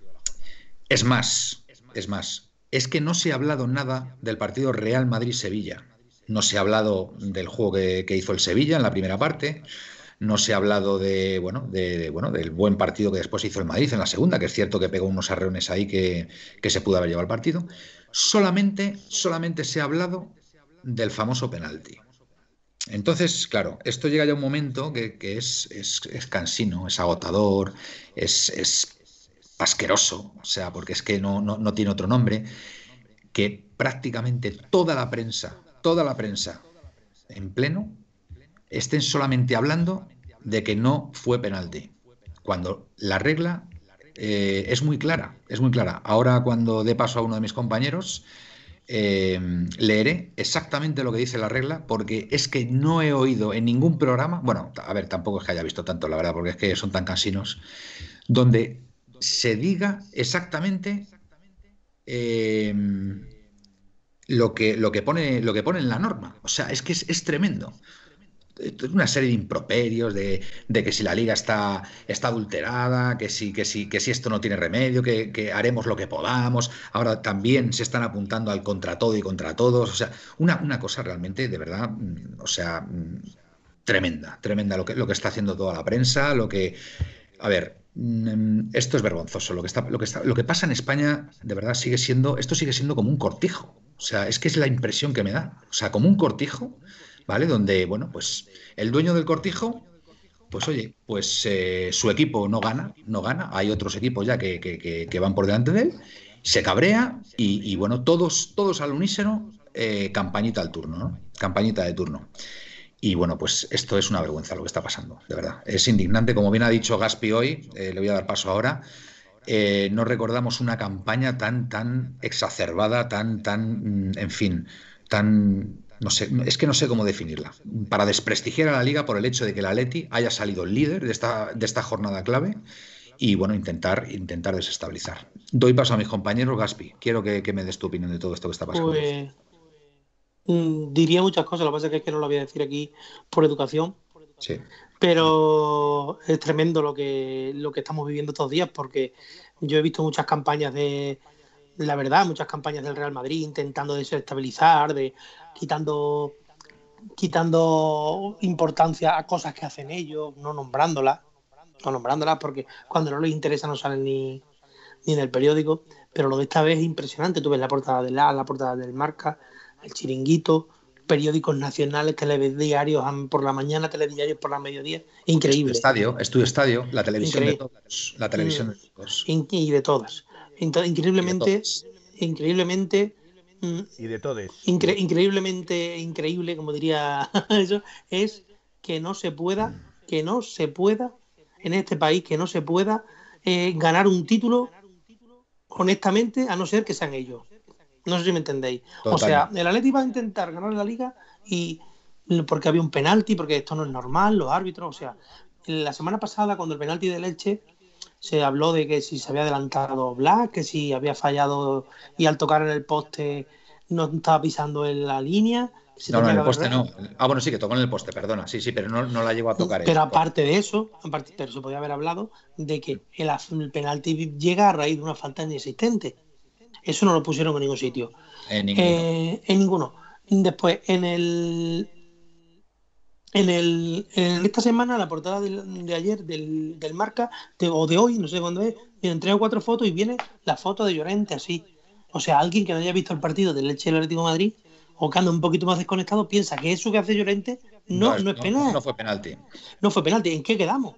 Es más, es más, es que no se ha hablado nada del partido Real Madrid-Sevilla. No se ha hablado del juego que, hizo el Sevilla en la primera parte. No se ha hablado de, bueno, de, bueno, del buen partido que después hizo el Madrid en la segunda, que es cierto que pegó unos arreones ahí que, que se pudo haber llevado el partido. Solamente, solamente se ha hablado del famoso penalti. Entonces, claro, esto llega ya a un momento que, es, es, cansino, es agotador, es, es, asqueroso, o sea, porque es que no, no, tiene otro nombre, que prácticamente toda la prensa, toda la prensa en pleno, estén solamente hablando de que no fue penalti, cuando la regla eh, es muy clara, es muy clara. Ahora cuando dé paso a uno de mis compañeros, eh, leeré exactamente lo que dice la regla, porque es que no he oído en ningún programa, bueno, a ver, tampoco es que haya visto tanto, la verdad, porque es que son tan cansinos, donde se diga exactamente eh, lo, que, lo, que pone, lo que pone en la norma. O sea, es que es tremendo una serie de improperios de, que si la liga está, está adulterada, que si, que, si, que esto no tiene remedio, que, haremos lo que podamos. Ahora también se están apuntando al contra todo y contra todos. O sea, una, una cosa realmente, de verdad, mm, o sea, mm, tremenda, tremenda lo que, lo que está haciendo toda la prensa, lo que... A ver, mm, esto es vergonzoso. Lo que, está, lo, que está, lo que pasa en España, de verdad, sigue siendo, esto sigue siendo como un cortijo. O sea, es que es la impresión que me da. O sea, como un cortijo ¿vale? Donde, bueno, pues el dueño del cortijo, pues oye, pues eh, su equipo no gana, no gana, hay otros equipos ya que, van por delante de él, se cabrea y, bueno, todos, todos al unísono, eh, campañita al turno, ¿no? Campañita de turno. Y bueno, pues esto es una vergüenza lo que está pasando, de verdad. Es indignante, como bien ha dicho Gaspi hoy, eh, le voy a dar paso ahora. no recordamos una campaña tan, tan exacerbada, tan, tan, mm, en fin, tan no sé, es que no sé cómo definirla. Para desprestigiar a la liga por el hecho de que la Atleti haya salido líder de esta, de esta jornada clave y bueno, intentar, intentar desestabilizar. Doy paso a mis compañeros, Gaspi. Quiero que, me des tu opinión de todo esto que está pasando. Pues, mm, diría muchas cosas, lo que pasa es que no lo voy a decir aquí por educación. Sí. Pero es tremendo lo que, lo que estamos viviendo estos días porque yo he visto muchas campañas de, la verdad, muchas campañas del Real Madrid intentando desestabilizar, de quitando quitando importancia a cosas que hacen ellos, no nombrándolas, no nombrándolas porque cuando no les interesa no salen ni, ni en el periódico, pero lo de esta vez es impresionante, tú ves la portada del A, la portada del Marca, el Chiringuito, periódicos nacionales, telediarios por la mañana, telediarios por la mediodía, increíble. Estadio, estudio estadio, la televisión de todos, la televisión de todos. Y de todas. Increíblemente, increíblemente mm, y de todos. increíblemente increíble, como diría eso, es que no se pueda, que no se pueda en este país, que no se pueda eh, ganar un título honestamente, a no ser que sean ellos. No sé si me entendéis. O sea, el Atleti va a intentar ganar la liga y porque había un penalti, porque esto no es normal, los árbitros, o sea, la semana pasada cuando el penalti de Leche se habló de que si se había adelantado Black, que si había fallado y al tocar en el poste no estaba pisando en la línea. no, no, en el poste no. Ah, bueno, sí, que tocó en el poste, perdona. Sí, sí, pero no, la llegó a tocar. Pero aparte de eso, pero se podía haber hablado de que el, penalti llega a raíz de una falta inexistente. Eso no lo pusieron en ningún sitio. En ninguno. Eh, en ninguno. Después, en el en, el, en esta semana, la portada de, ayer del, del marca, o de hoy, no sé cuándo es, vienen tres o cuatro fotos y viene la foto de Llorente así. O sea, alguien que no haya visto el partido del Leche del Atlético de Madrid o que anda un poquito más desconectado piensa que eso que hace Llorente no, no, es, penal. No fue penalti. No fue penalti. ¿En qué quedamos?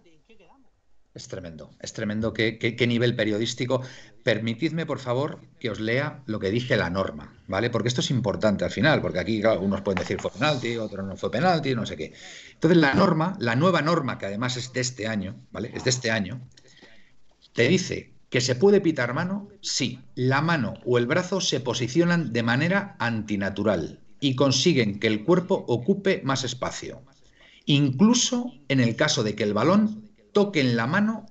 Es tremendo, es tremendo qué, qué, nivel periodístico. Permitidme, por favor, que os lea lo que dice la norma, ¿vale? Porque esto es importante al final, porque aquí algunos pueden decir fue penalti, otros no fue penalti, no sé qué. Entonces, la norma, la nueva norma, que además es de este año, ¿vale? Es de este año, te dice que se puede pitar mano si la mano o el brazo se posicionan de manera antinatural y consiguen que el cuerpo ocupe más espacio, incluso en el caso de que el balón toquen la mano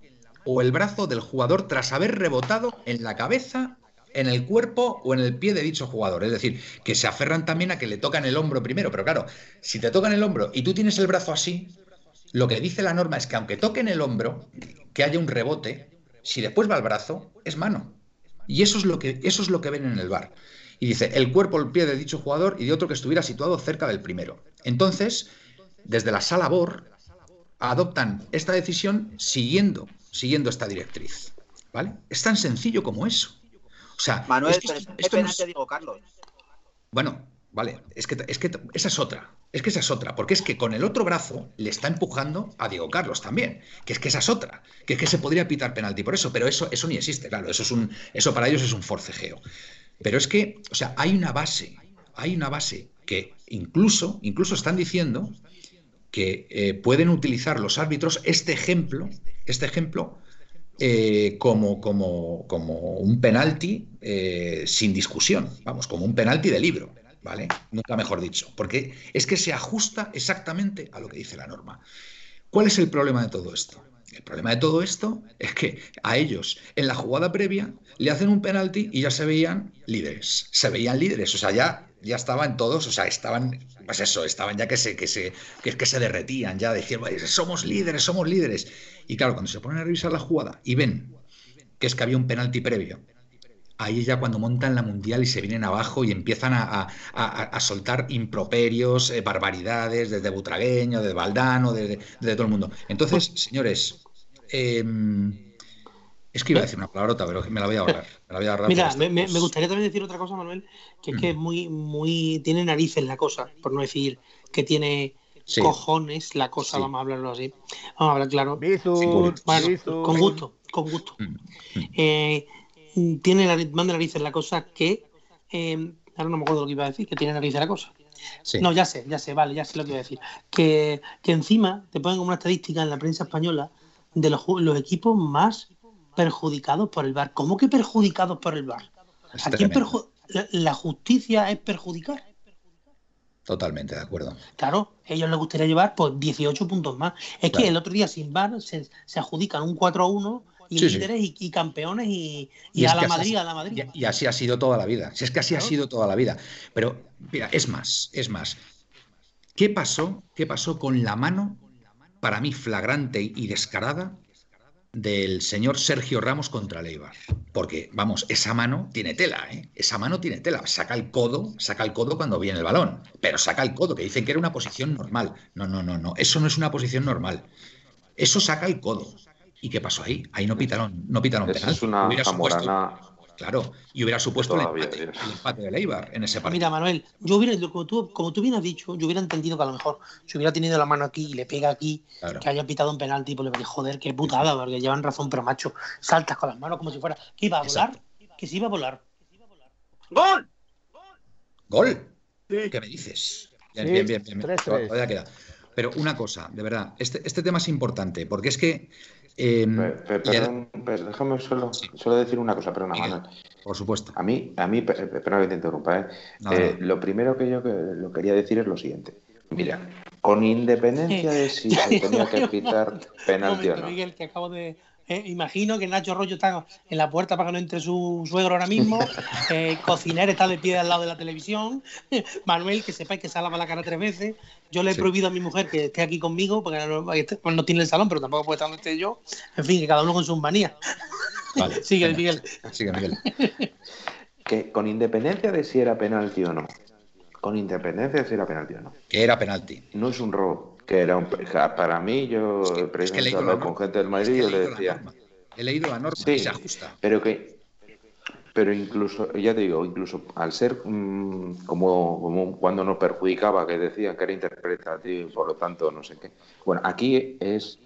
o el brazo del jugador tras haber rebotado en la cabeza, en el cuerpo o en el pie de dicho jugador. Es decir, que se aferran también a que le tocan el hombro primero. Pero claro, si te tocan el hombro y tú tienes el brazo así, lo que dice la norma es que aunque toquen el hombro, que haya un rebote, si después va al brazo, es mano. Y eso es lo que, eso es lo que ven en el bar. Y dice, el cuerpo el pie de dicho jugador y de otro que estuviera situado cerca del primero. Entonces, desde la sala BOR, adoptan esta decisión siguiendo, siguiendo esta directriz. ¿Vale? Es tan sencillo como eso. O sea, Manuel, esto, no digo Carlos. Bueno, vale, es que, es que esa es otra. Es que esa es otra, porque es que con el otro brazo le está empujando a Diego Carlos también, que es que esa es otra, que es que se podría pitar penalti por eso, pero eso, eso ni existe, claro, eso es un, eso para ellos es un forcejeo. Pero es que, o sea, hay una base, hay una base que incluso, incluso están diciendo que eh, pueden utilizar los árbitros este ejemplo, este ejemplo eh, como, como, como, un penalti eh, sin discusión, vamos, como un penalti de libro, ¿vale? Nunca mejor dicho, porque es que se ajusta exactamente a lo que dice la norma. ¿Cuál es el problema de todo esto? El problema de todo esto es que a ellos en la jugada previa le hacen un penalti y ya se veían líderes, se veían líderes, o sea, ya ya estaban todos, o sea, estaban, pues eso, estaban ya que se, que se, que, se derretían, ya decían, somos líderes, somos líderes. Y claro, cuando se ponen a revisar la jugada y ven que es que había un penalti previo, ahí ya cuando montan la mundial y se vienen abajo y empiezan a, soltar improperios, eh, barbaridades, desde Butragueño, de Valdano, de, todo el mundo. Entonces, señores, eh, es que iba a decir una palabrota, pero me la voy a ahorrar. Mira, me, gustaría también decir otra cosa, Manuel, que es que es muy, muy. tiene narices la cosa, por no decir que tiene cojones la cosa, vamos a hablarlo así. Vamos a hablar claro. con gusto, con gusto. Mm, mm. Eh, tiene más de narices la cosa que. Eh, ahora no me acuerdo lo que iba a decir, que tiene narices la cosa. No, ya sé, ya sé, vale, ya sé lo que iba a decir. Que, que encima te ponen como una estadística en la prensa española de los, los equipos más perjudicados por el bar. ¿Cómo que perjudicados por el bar? ¿A quién la, justicia es perjudicar? Totalmente de acuerdo. Claro, ellos les gustaría llevar pues 18 puntos más. Es que el otro día sin bar se, adjudican un 4 a 1 y líderes Y, campeones y, a la Madrid, a la Madrid. Y, así ha sido toda la vida. Si es que así ha sido toda la vida. Pero, mira, es más, es más. ¿Qué pasó? ¿Qué pasó con la mano, para mí flagrante y descarada, del señor Sergio Ramos contra Leibar. Porque, vamos, esa mano tiene tela, ¿eh? Esa mano tiene tela. Saca el codo, saca el codo cuando viene el balón. Pero saca el codo, que dicen que era una posición normal. No, no, no, no. Eso no es una posición normal. Eso saca el codo. ¿Y qué pasó ahí? Ahí no pitaron, no pitaron penal. Es una Claro, y hubiera supuesto el empate, de Leibar en ese partido. Mira, Manuel, yo hubiera, como tú, como tú bien has dicho, yo hubiera entendido que a lo mejor si hubiera tenido la mano aquí y le pega aquí, que haya pitado un penalti, pues le diría, joder, qué putada, porque llevan razón, pero macho, saltas con las manos como si fuera. ¿Que iba a volar? Que se iba a volar. ¡Gol! ¿Gol? ¿Qué me dices? Bien, bien, bien. bien. Pero una cosa, de verdad, este, este tema es importante, porque es que Em, perdón, déjame solo, solo, decir una cosa, perdona, Manuel. Por supuesto. A mí, a mí perdón que te interrumpa, ¿eh? eh lo primero que yo lo quería decir es lo siguiente. Mira, con independencia de si se tenía que quitar penalti o no. Miguel, que acabo de, eh, imagino que Nacho Rollo está en la puerta para que no entre su suegro ahora mismo. Eh, Cociner está de pie al lado de la televisión. Manuel, que sepáis que se lava la cara tres veces. Yo le he prohibido a mi mujer que esté aquí conmigo, porque no, no, tiene el salón, pero tampoco puede estar donde esté yo. En fin, que cada uno con sus manías. Vale, Sigue, Miguel. Sigue, Miguel. que con independencia de si era penalti o no. Con independencia de si era penalti o no. Que era penalti. No es un robo que era un, para mí, yo es que, con gente del Madrid y le decía. He leído la norma sí, se ajusta. Pero que pero incluso, ya te digo, incluso al ser mm, como, como, cuando nos perjudicaba, que decía que era interpretativo, por lo tanto, no sé qué. Bueno, aquí es,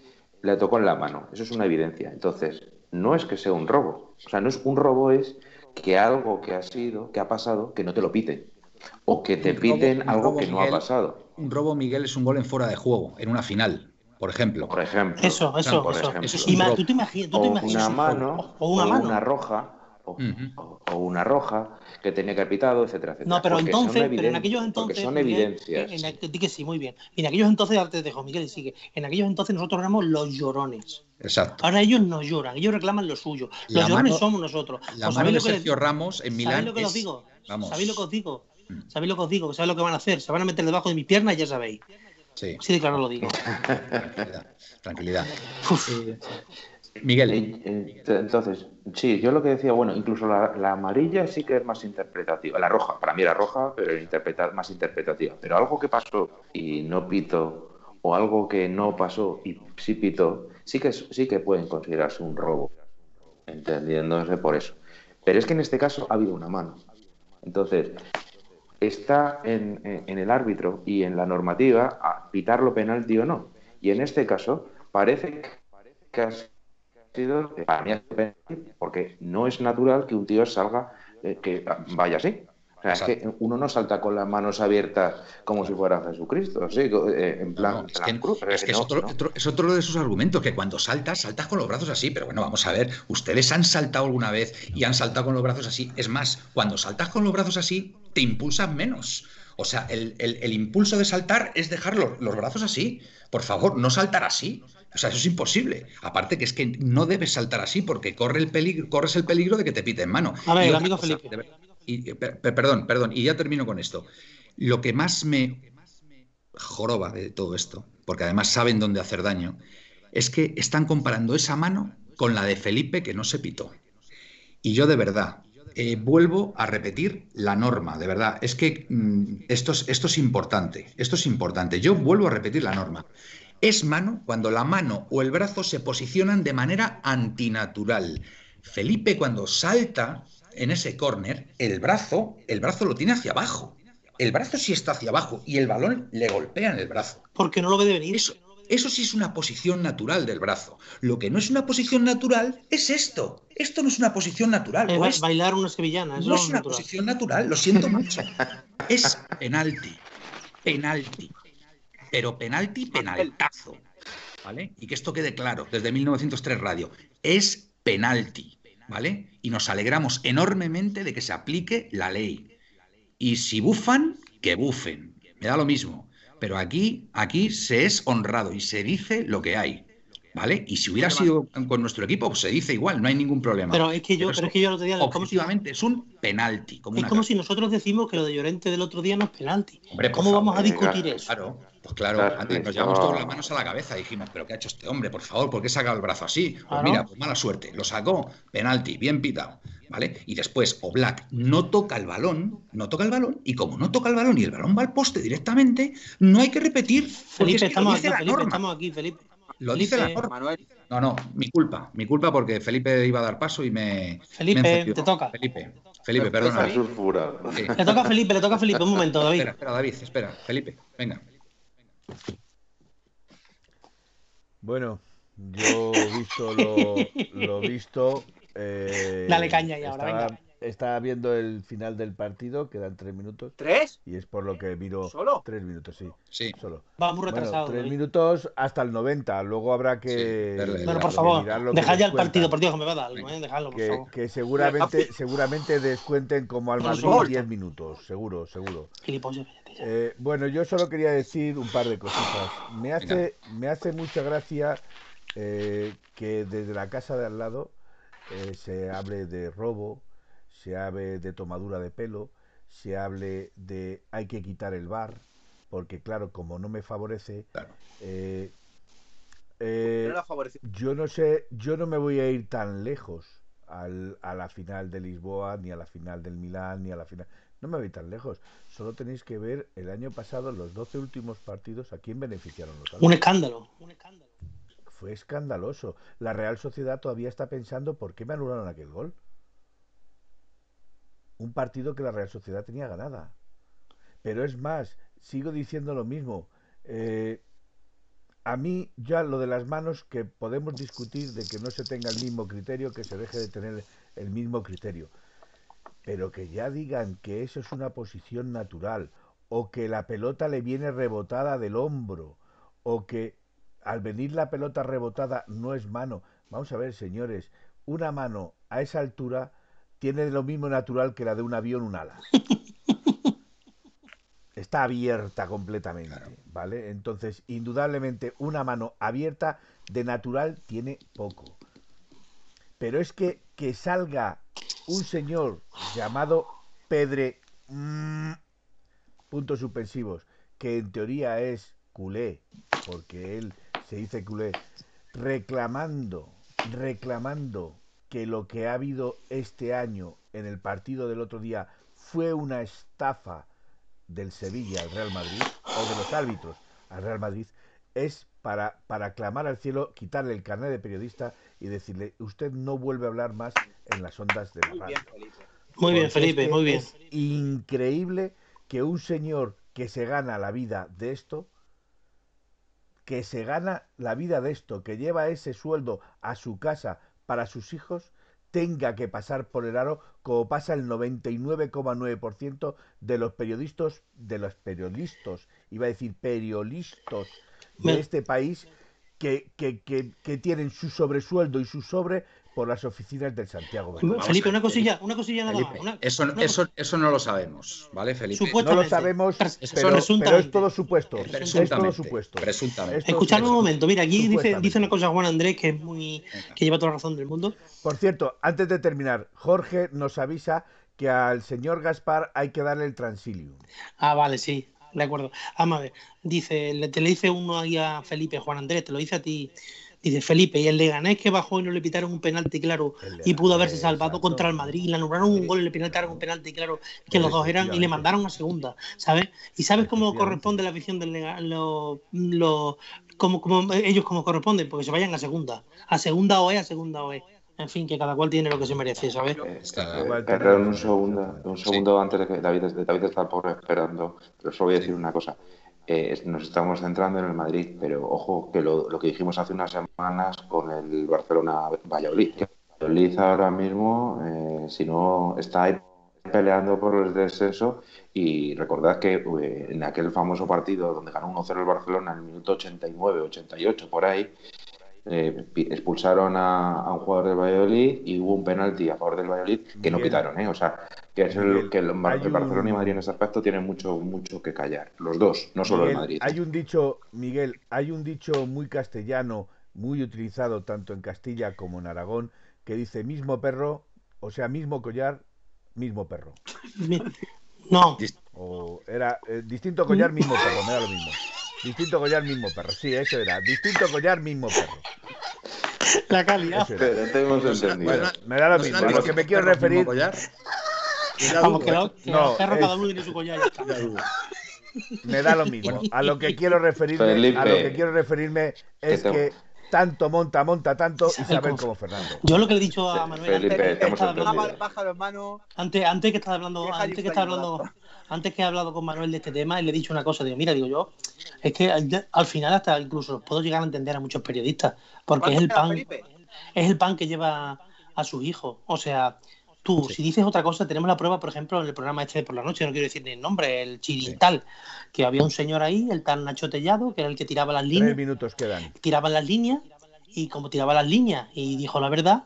le tocó en la mano, eso es una evidencia. Entonces, no es que sea un robo, o sea, no es un robo, es que algo que ha sido, que ha pasado, que no te lo piten, o que te piten algo que no ha pasado un robo, Miguel, es un gol en fuera de juego, en una final, por ejemplo. Por ejemplo. Eso, eso, eso. y ¿tú te imaginas, tú te imaginas una mano, o, una, mano. una roja, o, una roja que tenía capitado, etcétera, etcétera. No, pero entonces, pero en aquellos entonces. son evidencias. En, que sí, muy bien. Y en aquellos entonces, ahora te dejo, Miguel, y sigue. En aquellos entonces nosotros éramos los llorones. Exacto. Ahora ellos no lloran, ellos reclaman lo suyo. Los llorones somos nosotros. La mano de Sergio Ramos en Milán. ¿Sabéis lo que os digo? ¿Sabéis lo que os digo? ¿Sabéis lo que os digo? ¿Sabéis lo que van a hacer? Se van a meter debajo de mis piernas, ya sabéis. Sí. Sí, claro lo digo. Tranquilidad. Miguel. Eh, eh, entonces, sí, yo lo que decía, bueno, incluso la, amarilla sí que es más interpretativa. La roja, para mí era roja, pero interpretar, más interpretativa. Pero algo que pasó y no pito, o algo que no pasó y sí pito, sí que, sí que pueden considerarse un robo, entendiéndose por eso. Pero es que en este caso ha habido una mano. Entonces, está en, el árbitro y en la normativa a pitarlo penalti o no. Y en este caso parece que ha sido para mí porque no es natural que un tío salga eh, que vaya así. O sea, es que uno no salta con las manos abiertas como si fuera Jesucristo, ¿sí? Eh, en plan. es, que, es, otro, es, otro, de sus argumentos, que cuando saltas, saltas con los brazos así. Pero bueno, vamos a ver, ustedes han saltado alguna vez y han saltado con los brazos así. Es más, cuando saltas con los brazos así, te impulsan menos. O sea, el, impulso de saltar es dejar los, los brazos así. Por favor, no saltar así. O sea, eso es imposible. Aparte que es que no debes saltar así porque corre el peligro, corres el peligro de que te pite en mano. A ver, amigo Felipe. Y, perdón, perdón, y ya termino con esto. Lo que más me joroba de todo esto, porque además saben dónde hacer daño, es que están comparando esa mano con la de Felipe que no se pitó. Y yo de verdad, eh, vuelvo a repetir la norma, de verdad. Es que mm, esto, esto es importante, esto es importante. Yo vuelvo a repetir la norma. Es mano cuando la mano o el brazo se posicionan de manera antinatural. Felipe cuando salta en ese córner, el brazo, el brazo lo tiene hacia abajo. El brazo sí está hacia abajo y el balón le golpea en el brazo. Porque no lo ve de venir. Eso, eso sí es una posición natural del brazo. Lo que no es una posición natural es esto. Esto no es una posición natural. Es bailar una sevillana. no es una posición natural, lo siento mucho. es penalti. Penalti pero penalti, penaltazo. ¿Vale? Y que esto quede claro, desde 1903 Radio, es penalti, ¿vale? Y nos alegramos enormemente de que se aplique la ley. Y si bufan, que bufen. Me da lo mismo. Pero aquí, aquí se es honrado y se dice lo que hay. ¿Vale? Y si hubiera sido con nuestro equipo, pues se dice igual, no hay ningún problema. Pero es que yo, pero, es que yo el otro día. Objetivamente es un penalti. es como si nosotros decimos que lo de Llorente del otro día no es penalti. ¿Cómo vamos a discutir eso? Claro, pues claro, antes nos llevamos todas las manos a la cabeza y dijimos, ¿pero qué ha hecho este hombre? Por favor, ¿por qué saca el brazo así? Pues mira, pues mala suerte. Lo sacó, penalti, bien pitado. ¿Vale? Y después Oblak no toca el balón, no toca el balón, y como no toca el balón y el balón va al poste directamente, no hay que repetir. Felipe, estamos, aquí, Felipe estamos aquí, Felipe. Lo dice la norma. No, no, mi culpa, mi culpa porque Felipe iba a dar paso y me. Felipe, te toca. Felipe, Felipe, perdona. Le toca a Felipe, le toca a Felipe, un momento, David. Espera, espera, David, espera. Felipe, venga. Bueno, yo he visto lo, lo visto. Eh, Dale caña y ahora, venga estaba viendo el final del partido, quedan tres minutos. ¿Tres? Y es por lo que miro. ¿Solo? Tres minutos, sí. Sí. Solo. Va muy retrasado. tres minutos hasta el 90. Luego habrá que. Pero por favor, dejad ya el partido, por Dios, me va a dar algo, ¿eh? Dejadlo, por que, favor. Que seguramente, seguramente descuenten como al Madrid 10 minutos. Seguro, seguro. Eh, bueno, yo solo quería decir un par de cositas. Me hace, me hace mucha gracia eh, que desde la casa de al lado eh, se hable de robo se hable de tomadura de pelo, se hable de hay que quitar el bar, porque claro, como no me favorece, eh, eh, yo no sé, yo no me voy a ir tan lejos al, a la final de Lisboa, ni a la final del Milán, ni a la final... No me voy tan lejos. Solo tenéis que ver el año pasado los 12 últimos partidos a quién beneficiaron los Un escándalo. Un escándalo. Fue escandaloso. La Real Sociedad todavía está pensando por qué me anularon aquel gol un partido que la Real Sociedad tenía ganada. Pero es más, sigo diciendo lo mismo. Eh, a mí ya lo de las manos que podemos discutir de que no se tenga el mismo criterio, que se deje de tener el mismo criterio. Pero que ya digan que eso es una posición natural, o que la pelota le viene rebotada del hombro, o que al venir la pelota rebotada no es mano. Vamos a ver, señores, una mano a esa altura tiene lo mismo natural que la de un avión un ala. Está abierta completamente, ¿vale? Entonces, indudablemente, una mano abierta de natural tiene poco. Pero es que que salga un señor llamado Pedre, mm, puntos suspensivos, que en teoría es culé, porque él se dice culé, reclamando, reclamando que lo que ha habido este año en el partido del otro día fue una estafa del Sevilla al Real Madrid o de los árbitros al Real Madrid es para, para clamar al cielo, quitarle el carnet de periodista y decirle, usted no vuelve a hablar más en las ondas de la radio. Muy bien, Felipe, muy bien. Es increíble que un señor que se gana la vida de esto, que se gana la vida de esto, que lleva ese sueldo a su casa para sus hijos, tenga que pasar por el aro como pasa el 99,9% de los periodistas, de los periodistas, iba a decir periodistas de este país que, que, que, que tienen su sobresueldo y su sobre por las oficinas del Santiago. Felipe, una cosilla, una cosilla nada más. eso, eso, eso no lo sabemos, ¿vale, Felipe? No lo sabemos, pero, pero, es todo supuesto. Es todo supuesto. Presuntamente. Escuchadme un momento. Mira, aquí dice, dice una cosa Juan Andrés que es muy que lleva toda la razón del mundo. Por cierto, antes de terminar, Jorge nos avisa que al señor Gaspar hay que darle el transilium. Ah, vale, sí de acuerdo. Vamos a ver, dice, le, te le dice uno ahí a Felipe, Juan Andrés, te lo dice a ti. Dice Felipe, y el Leganés que bajó y no le pitaron un penalti claro y pudo haberse salvado contra el Madrid y le anularon un gol y le pitaron un penalti claro que los dos eran y le mandaron a segunda, ¿sabes? ¿Y sabes cómo corresponde la visión del Leganés? Lo, lo, como, ellos como corresponden, porque se vayan a segunda. A segunda o a segunda o en fin, que cada cual tiene lo que se merece, ¿sabes? Eh, un segundo, un segundo antes de que David, David está por esperando, pero solo voy a decir una cosa. Eh, nos estamos centrando en el Madrid, pero ojo que lo, lo que dijimos hace unas semanas con el Barcelona-Valladolid. Valladolid ahora mismo, eh, si no está ahí peleando por el descenso y recordad que eh, en aquel famoso partido donde ganó 1-0 el Barcelona en el minuto 89, 88 por ahí, eh, expulsaron a, un jugador del Valladolid y hubo un penalti a favor del Valladolid que no quitaron, ¿eh? O sea, que es el, que el, Barcelona y Madrid en ese aspecto tienen mucho, mucho que callar. Los dos, no solo el Madrid. Hay un dicho, Miguel, hay un dicho muy castellano, muy utilizado tanto en Castilla como en Aragón, que dice mismo perro, o sea, mismo collar, mismo perro. No. O era eh, distinto collar, mismo perro, me da lo mismo. Distinto collar, mismo perro. Sí, eso era. Distinto collar, mismo perro. La calidad. Bueno, me da lo mismo. A lo que me quiero referir. Vamos, que, no, perro cada uno tiene su collar. Me da lo mismo. A lo que quiero referirme, a lo que quiero referirme es que tanto monta, monta tanto y saben como Fernando. Yo lo que le he dicho a Manuel Felipe, antes, que hablando, antes, antes que estaba hablando, antes que estaba hablando, antes que he hablado con Manuel de este tema, y le he dicho una cosa, digo, mira, digo yo, es que al final hasta incluso puedo llegar a entender a muchos periodistas, porque es el pan, es el pan que lleva a sus hijos. O sea, tú, si dices otra cosa, tenemos la prueba, por ejemplo, en el programa este de por la noche, no quiero decir ni el nombre, el chirintal, que había un señor ahí, el tal Nacho Tellado, que era el que tiraba las líneas. Tres minutos quedan. Tiraba las líneas, y como tiraba las líneas y dijo la verdad,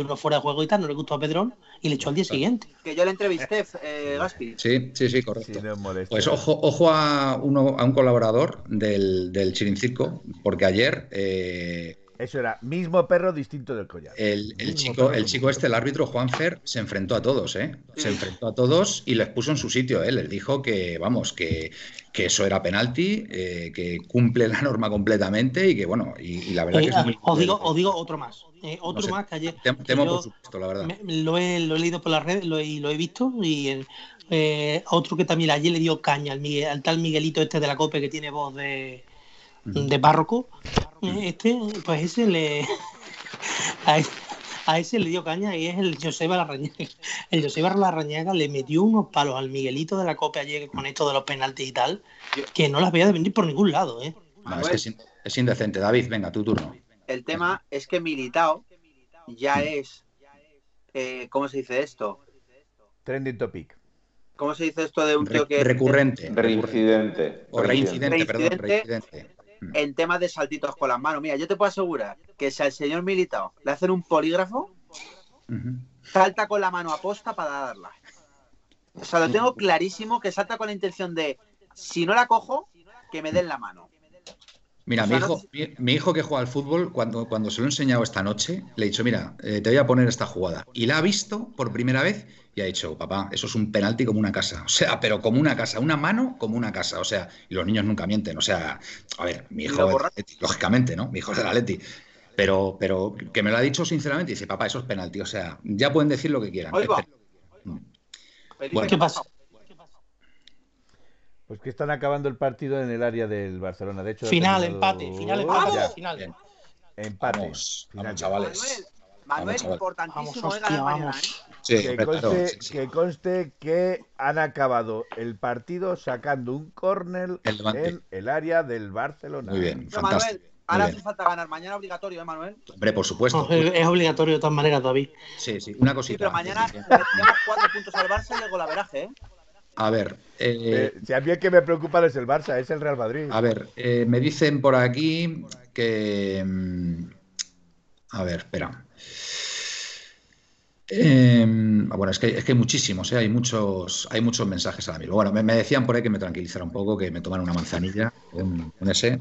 de uno fuera de juego y tal, no le gustó a Pedrón y le echó al día siguiente. Que yo le entrevisté, eh, Gaspi. Sí, sí, sí, correcto. pues ojo, ojo a, uno, a un colaborador del, del Chirincirco, porque ayer... Eh, eso era, mismo perro, distinto del collar. El, chico, el chico este, el árbitro Juan Fer, se enfrentó a todos, ¿eh? Se enfrentó a todos y les puso en su sitio, ¿eh? Les dijo que, vamos, que, que eso era penalti, eh, que cumple la norma completamente y que, bueno, y, la verdad que es muy... Os digo, os digo otro más. Eh, otro más que ayer... Temo, por supuesto, la verdad. lo, he, lo, he, leído por las redes lo he, lo he visto y eh, otro que también ayer le dio caña al, al tal Miguelito este de la COPE que tiene voz de de párroco, este, pues ese le a, ese le dio caña y es el Joseba Larrañaga. El Joseba Larrañaga le metió unos palos al Miguelito de la Copa ayer con esto de los penaltis y tal, que no las veía de venir por ningún lado, ¿eh? es que es, indecente. David, venga, tu turno. El tema es que Militao ya es, eh, ¿cómo se dice esto? Trending topic. ¿Cómo se dice esto de un tío que... Recurrente. Reincidente. O reincidente, perdón, reincidente en temas de saltitos con las manos. Mira, yo te puedo asegurar que si al señor Militao le hacen un polígrafo, salta con la mano a posta para darla. O sea, lo tengo clarísimo que salta con la intención de, si no la cojo, que me den la mano. Mira, mi, hijo, mi, hijo que juega al fútbol, cuando, cuando se lo he enseñado esta noche, le he dicho, mira, eh, te voy a poner esta jugada. Y la ha visto por primera vez y ha dicho, papá, eso es un penalti como una casa. O sea, pero como una casa, una mano como una casa. O sea, y los niños nunca mienten. O sea, a ver, mi hijo, lógicamente, ¿no? Mi hijo es de la Leti. Pero, pero que me lo ha dicho sinceramente, dice, papá, eso es penalti. O sea, ya pueden decir lo que quieran. ¿Qué pasa? Pues que están acabando el partido en el área del Barcelona. De hecho, final, empate, final, empate, final. Empate. Vamos, chavales. Manuel, importantísimo ganar mañana, ¿eh? que, conste, que, han acabado el partido sacando un córner en el área del Barcelona. Muy bien, fantástico. Manuel, ahora hace falta ganar mañana obligatorio, ¿eh, Manuel? Hombre, por supuesto. es, obligatorio de todas maneras, David. Sí, sí, una cosita. Sí, pero mañana tenemos cuatro puntos al Barça y el golaveraje, ¿eh? A ver. Eh, si a mí el que me preocupa no es el Barça, es el Real Madrid. A ver, eh, me dicen por aquí que. Mm, a ver, espera. Em, bueno, es que, es que hay muchísimos, ¿eh? hay, muchos, hay muchos mensajes ahora mismo. Bueno, me, decían por ahí que me tranquilizara un poco, que me tomaran una manzanilla, un, ese.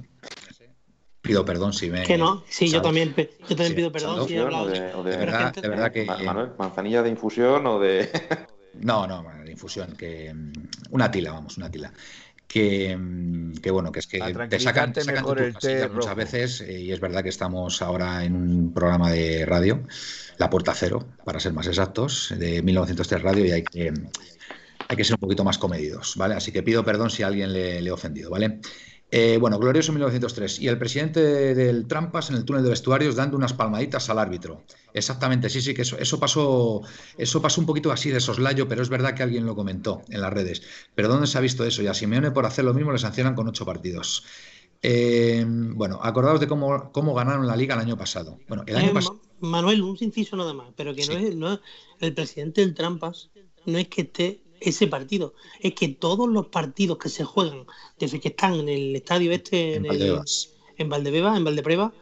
Pido perdón si me. Que no, sí, yo también, yo también pido perdón si he hablado. De, de, verdad, de verdad que. Manuel, ¿manzanilla de infusión o de.? No, no, infusión, que mm, una tila, vamos, una tila. Que, mm, que, bueno, que es que te sacan, te sacan muchas veces eh, y es verdad que estamos ahora en un programa de radio, La Puerta Cero, para ser más exactos, de 1903 Radio y hay que, hay que ser un poquito más comedidos, ¿vale? Así que pido perdón si a alguien le, le he ofendido, ¿vale? Eh, bueno, glorioso 1903. Y el presidente del Trampas en el túnel de vestuarios dando unas palmaditas al árbitro. Exactamente, sí, sí, que eso, eso pasó, eso pasó un poquito así de soslayo, pero es verdad que alguien lo comentó en las redes. Pero ¿dónde se ha visto eso? Y a Simeone por hacer lo mismo le sancionan con ocho partidos. Eh, bueno, acordaos de cómo, cómo ganaron la liga el año pasado. Bueno, el año eh, pasado. Manuel, un inciso nada más, pero que no, es, no el presidente del Trampas no es que esté ese partido. Es que todos los partidos que se juegan desde que están en el estadio este, en, en, en Valdebeba, en Valdepreva,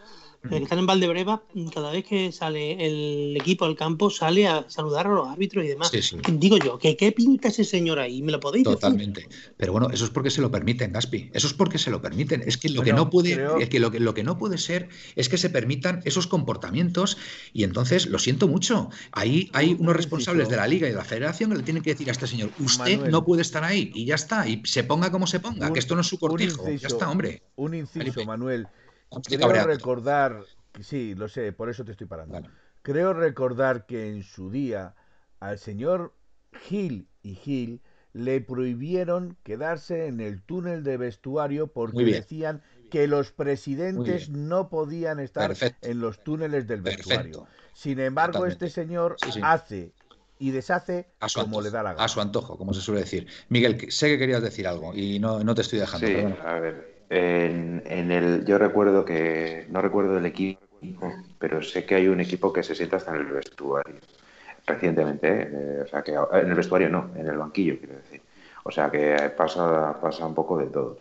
que están en Valdebreva, cada vez que sale el equipo al campo, sale a saludar a los árbitros y demás. Digo yo, ¿que ¿qué pinta ese señor ahí? ¿Me lo podéis Totalmente. Pero bueno, eso es porque se lo permiten, Gaspi. Eso es porque se lo permiten. Es que lo que no puede, es que lo que lo que no puede ser es que se permitan esos comportamientos y entonces lo siento mucho. Ahí hay unos responsables de la liga y de la federación que le tienen que decir a este señor, usted no puede estar ahí y ya está. Y se ponga como se ponga, que esto no es su cortijo. ya está, hombre. Un inciso, Manuel. Creo recordar, sí, lo sé, por eso te estoy parando. Creo recordar que en su día al señor Gil y Gil le prohibieron quedarse en el túnel de vestuario porque decían que los presidentes no podían estar en los túneles del vestuario. Sin embargo, este señor hace y deshace como le da la gana. A su antojo, como se suele decir. Miguel, sé que querías decir algo y no, no te estoy dejando. Sí, a ver, en, el, yo recuerdo que, no recuerdo el equipo, pero sé que hay un equipo que se sienta hasta en el vestuario, recientemente, ¿eh? o sea que en el vestuario no, en el banquillo quiero decir. O sea que pasa, pasa un poco de todo.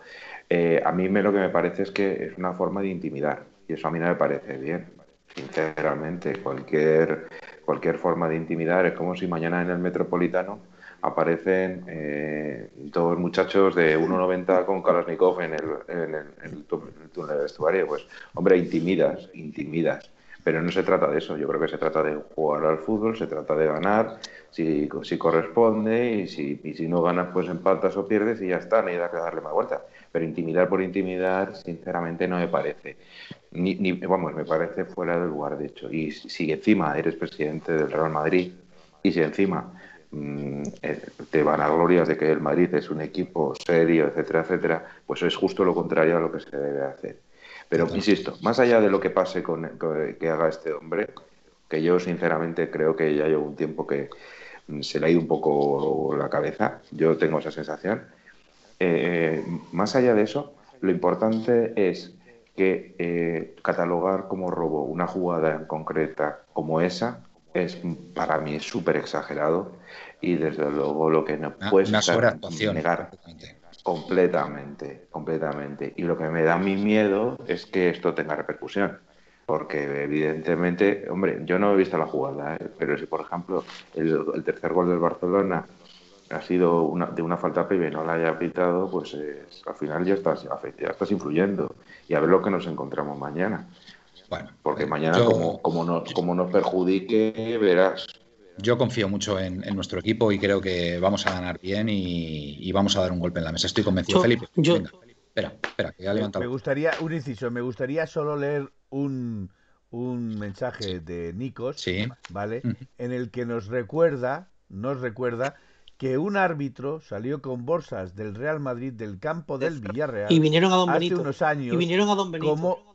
Eh, a mí me, lo que me parece es que es una forma de intimidar y eso a mí no me parece bien, sinceramente. Cualquier, cualquier forma de intimidar es como si mañana en el Metropolitano aparecen eh, dos muchachos de 1,90 con Kalashnikov en el, en, el, túnel de vestuario. Pues, hombre, intimidas, intimidas. Pero no se trata de eso. Yo creo que se trata de jugar al fútbol, se trata de ganar, si, si corresponde, y si, si no ganas, pues empatas o pierdes y ya está, no hay que darle más vuelta. Pero intimidar por intimidar, sinceramente, no me parece. Ni, ni, vamos, me parece fuera del lugar, de hecho. Y si encima eres presidente del Real Madrid, y si encima te van a glorias de que el Madrid es un equipo serio, etcétera, etcétera, pues es justo lo contrario a lo que se debe hacer. Pero insisto, más allá de lo que pase con, que haga este hombre, que yo sinceramente creo que ya llevo un tiempo que mm, se le ha ido un poco la cabeza, yo tengo esa sensación. Eh, más allá de eso, lo importante es que eh, catalogar como robo una jugada en concreta como esa es para mí súper exagerado y desde luego lo que no puedes negar completamente, completamente. Y lo que me da mi miedo es que esto tenga repercusión. Porque evidentemente, hombre, yo no he visto la jugada, ¿eh? pero si por ejemplo el, tercer gol del Barcelona ha sido una, de una falta previa y no la haya pitado, pues al final ya estás, ya estás influyendo. Y a ver lo que nos encontramos mañana. Bueno, porque mañana, como, como, nos, como nos perjudique, verás. Yo confío mucho en, nuestro equipo y creo que vamos a ganar bien y, vamos a dar un golpe en la mesa. Estoy convencido. Felipe, venga, espera, espera, que ya levantado. Me gustaría, un inciso, me gustaría solo leer un, un mensaje de Nikos, ¿vale? En el que nos recuerda, nos recuerda que un árbitro salió con bolsas del Real Madrid del campo del Villarreal y vinieron a Don hace unos años y vinieron a Don Benito. como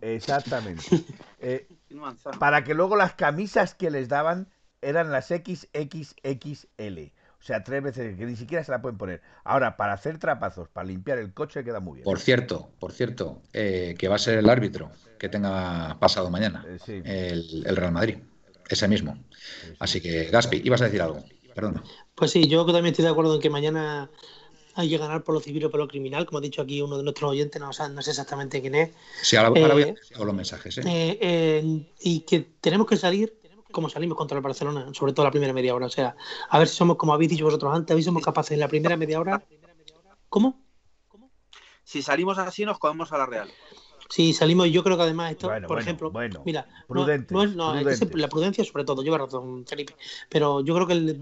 exactamente eh, para que luego las camisas que les daban eran las XXXL. O sea, tres veces que ni siquiera se la pueden poner. Ahora, para hacer trapazos, para limpiar el coche, queda muy bien. Por cierto, por cierto, eh, que va a ser el árbitro que tenga pasado mañana eh, el, Real Madrid. Ese mismo. Así que, Gaspi, ibas a decir algo. Perdona. Pues sí, yo también estoy de acuerdo en que mañana hay que ganar por lo civil o por lo criminal. Como ha dicho aquí uno de nuestros oyentes, no, no sé exactamente quién es. Sí, ahora, voy a eh, los mensajes. y que tenemos que salir como salimos contra el Barcelona, sobre todo la primera media hora. O sea, a ver si somos, como habéis dicho vosotros antes, a ver si somos capaces en la primera media hora. ¿Cómo? Si salimos así, nos comemos a la Real. Si salimos, yo creo que además esto, por ejemplo, mira, prudente, no, es, la prudencia sobre todo, lleva razón Felipe, pero yo creo que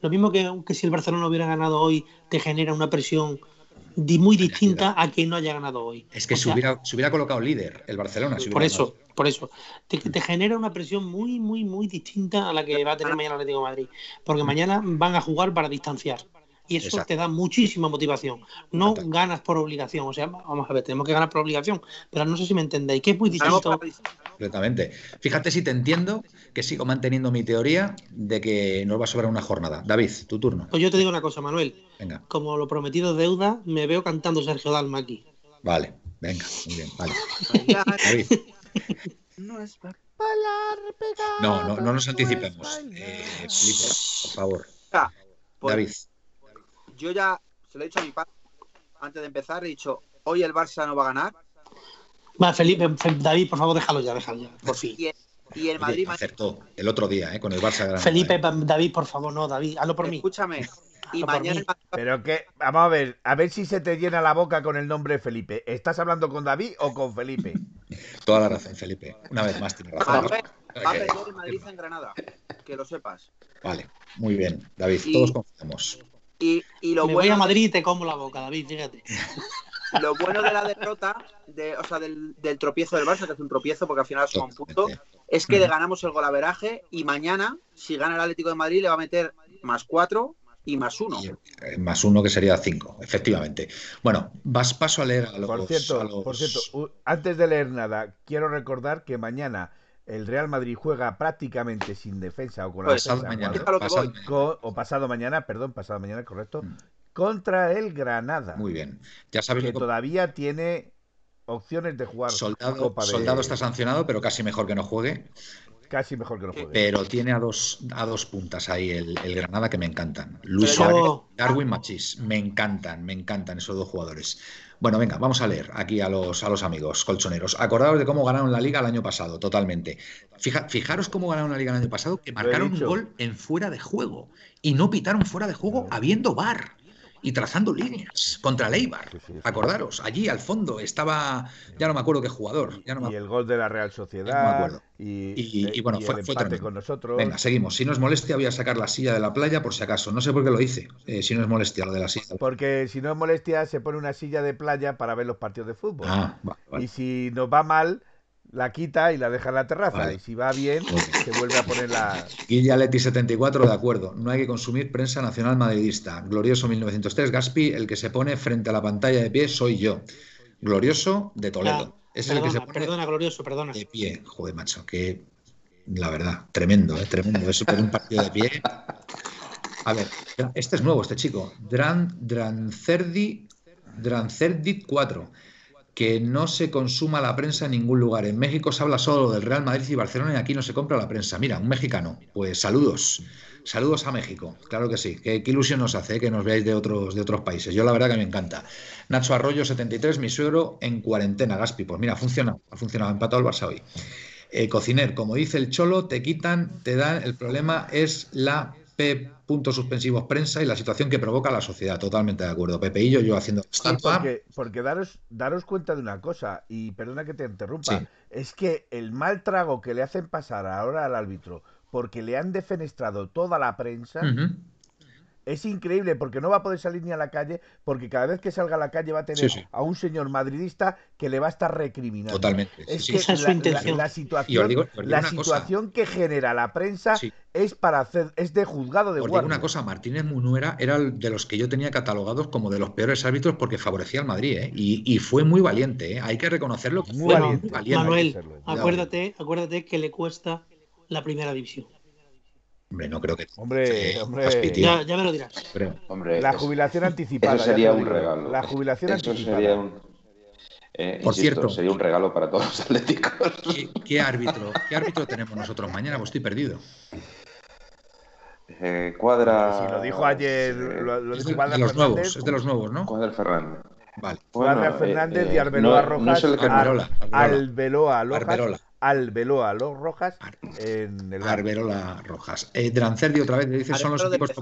lo mismo que, que si el Barcelona hubiera ganado hoy te genera una presión muy distinta a quien no haya ganado hoy. Es que se, hubiera, se, hubiera, colocado líder el Barcelona. por eso, por eso. Te, te, genera una presión muy, muy, muy distinta a la que va a tener mañana el Atlético de Madrid. Porque mañana van a jugar para distanciar. Y eso te da muchísima motivación. No ganas por obligación. O sea, vamos a ver, tenemos que ganar por obligación. Pero no sé si me entendéis, que es muy distinto. Completamente. Fíjate si te entiendo que sigo manteniendo mi teoría de que nos va a sobrar una jornada. David, tu turno. Pues yo te digo una cosa, Manuel. Venga. Como lo prometido deuda, me veo cantando Sergio Dalma aquí. Vale, venga, muy bien, vale. David. No es No, no, no nos anticipemos. Eh, Felipe, por favor. Pues, David yo ya se lo he dicho a mi padre antes de empezar, he dicho, hoy el Barça no va a ganar. Va, Felipe, David, por favor, déjalo ya, déjalo ya, por fin. Y, el Madrid... acertó el otro día, ¿eh? con el Barça. Felipe, David, por favor, no, David, hazlo por mí. Escúchame. Y mañana... Pero que, vamos a ver, a ver si se te llena la boca con el nombre Felipe. ¿Estás hablando con David o con Felipe? Toda la razón, Felipe. Una vez más tiene razón. va a perder el Madrid en Granada, que lo sepas. Vale, muy bien, David, todos confiamos. Y, lo Me bueno voy a Madrid y te como la boca, David, fíjate. Lo bueno de la derrota, de, o sea, del, tropiezo del Barça, que es un tropiezo porque al final son un punto, es que le ganamos el golaveraje y mañana, si gana el Atlético de Madrid, le va a meter más cuatro y más uno. Eh, más uno que sería cinco, efectivamente. Bueno, vas paso a leer a por cierto, Por cierto, antes de leer nada, quiero recordar que mañana el Real Madrid juega prácticamente sin defensa o con la pues defensa mañana, o pasado mañana, perdón, pasado mañana, correcto, mm. contra el Granada. Muy bien. Ya sabes que, todavía tiene opciones de jugar. Soldado, Soldado está sancionado, pero casi mejor que no juegue. Casi mejor que no juegue. Pero tiene a dos, a dos puntas ahí el, Granada que me encantan. Luis Suárez, Darwin Machís. Me encantan, me encantan esos dos jugadores. Bueno, venga, vamos a leer aquí a los, a los amigos colchoneros. Acordaos de cómo ganaron la liga el año pasado, totalmente. fijaros cómo ganaron la liga el año pasado, que marcaron un gol en fuera de juego y no pitaron fuera de juego habiendo bar y trazando líneas contra Leibar. Acordaros, allí al fondo estaba, ya no me acuerdo qué jugador. Ya no y el gol de la Real Sociedad. Y, bueno, fue, fue con nosotros. Venga, seguimos. Si no es molestia, voy a sacar la silla de la playa por si acaso. No sé por qué lo hice. Eh, si no es molestia lo de la silla. Porque si no es molestia, se pone una silla de playa para ver los partidos de fútbol. Ah, y si nos va mal, la quita y la deja en la terraza. Y si va bien, se vuelve a poner la. Guilla Leti 74, de acuerdo. No hay que consumir prensa nacional madridista. Glorioso 1903, Gaspi, el que se pone frente a la pantalla de pie soy yo. Glorioso de Toledo. es el que se pone perdona, glorioso, perdona. De pie. Joder, macho, que. La verdad, tremendo, ¿eh? tremendo. Eso por un partido de pie. A ver, este es nuevo, este chico. Dran, Drancerdi, Drancerdit 4 que no se consuma la prensa en ningún lugar. En México se habla solo del Real Madrid y Barcelona y aquí no se compra la prensa. Mira, un mexicano. Pues saludos. Saludos a México. Claro que sí. Qué, ilusión nos hace eh, que nos veáis de otros, de otros países. Yo la verdad que me encanta. Nacho Arroyo, 73, mi suegro en cuarentena, Gaspi. Pues mira, ha funcionado. Ha funcionado. Ha empatado el Barça hoy. Eh, cociner, como dice el Cholo, te quitan, te dan. El problema es la P. Puntos suspensivos prensa y la situación que provoca la sociedad. Totalmente de acuerdo. Pepe y yo, yo haciendo porque, porque daros, daros cuenta de una cosa, y perdona que te interrumpa, es que el mal trago que le hacen pasar ahora al árbitro, porque le han defenestrado toda la prensa, es increíble porque no va a poder salir ni a la calle, porque cada vez que salga a la calle va a tener a un señor madridista que le va a estar recriminando. Totalmente. Es que la, situación, la situación que genera la prensa es para hacer, es de juzgado de guardia. una cosa, Martínez Munuera era de los que yo tenía catalogados como de los peores árbitros porque favorecía al Madrid, ¿eh? y, fue muy valiente, ¿eh? hay que reconocerlo. Muy, valiente. Manuel, acuérdate, acuérdate que le cuesta la primera división. Hombre, no creo que. Hombre, hombre. Ya, me lo dirás. Hombre, la jubilación anticipada. Eso sería un regalo. La jubilación anticipada. Sería un, eh, Por cierto, sería un regalo para todos los atléticos. ¿Qué, árbitro, ¿Qué árbitro tenemos nosotros mañana? Pues estoy perdido. Eh, cuadra. Si lo dijo ayer. Lo, es, de, los nuevos, es de los nuevos, ¿no? Cuadra Fernández. Vale. Cuadra Fernández eh, y Arbeloa Rojas. No es el que Arbeloa, Arbeloa, Arbeloa. Arbeloa los Rojas en el Arbeloa Rojas. Eh, Drancerdi otra vez le dice son los equipos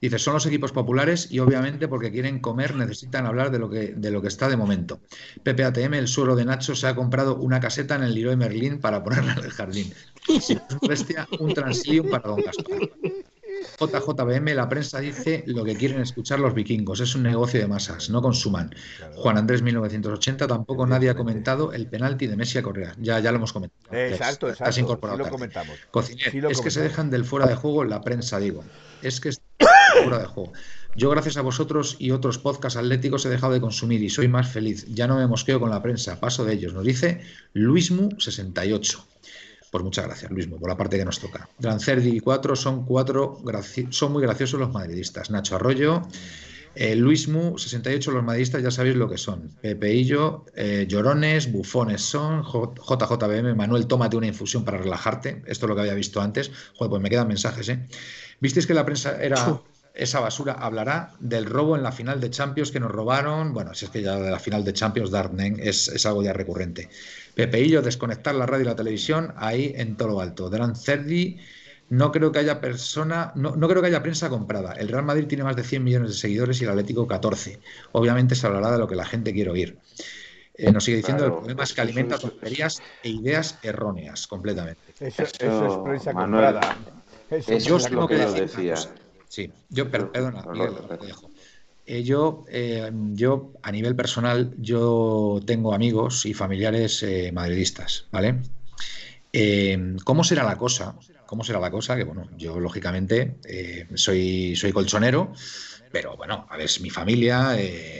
dice son los equipos populares y obviamente porque quieren comer necesitan hablar de lo que de lo que está de momento. PPATM el suelo de Nacho se ha comprado una caseta en el Leroy Merlin para ponerla en el jardín. bestia, un Translium para Don Gaspar. JJBM, la prensa dice lo que quieren escuchar los vikingos. Es un negocio de masas, no consuman. Juan Andrés 1980, tampoco nadie ha comentado el penalti de Messi a Correa. Ya, ya lo hemos comentado. Exacto, exacto. incorporado. lo comentamos. es que se dejan del fuera de juego la prensa, digo. Es que es fuera de juego. Yo, gracias a vosotros y otros podcasts atléticos, he dejado de consumir y soy más feliz. Ya no me mosqueo con la prensa, paso de ellos. Nos dice Luismu68. Pues muchas gracias, Luis, por la parte que nos toca. Drancerdi y cuatro son cuatro, son muy graciosos los madridistas. Nacho Arroyo, eh, Luismu, 68 los madridistas, ya sabéis lo que son. Pepeillo, eh, llorones, bufones son, JJBM, Manuel, tómate una infusión para relajarte. Esto es lo que había visto antes. Joder, pues me quedan mensajes, ¿eh? ¿Visteis que la prensa era esa basura hablará del robo en la final de Champions que nos robaron. Bueno, si es que ya de la final de Champions, Darknen es, es algo ya recurrente. Pepeillo, desconectar la radio y la televisión ahí en todo lo alto. Gran Cerdi, no creo que haya persona, no, creo que haya prensa comprada. El Real Madrid tiene más de 100 millones de seguidores y el Atlético 14. Obviamente se hablará de lo que la gente quiere oír. Eh, nos sigue diciendo el problema es que alimenta tonterías e ideas erróneas completamente. Eso, es prensa comprada. Eso, es lo que yo decía. Sí, yo, perdona, eh, yo, eh, yo, a nivel personal, yo tengo amigos y familiares eh, madridistas, ¿vale? ¿Cómo será la cosa? ¿Cómo será la cosa? Que bueno, yo lógicamente soy, soy colchonero, pero bueno, a ver, mi familia,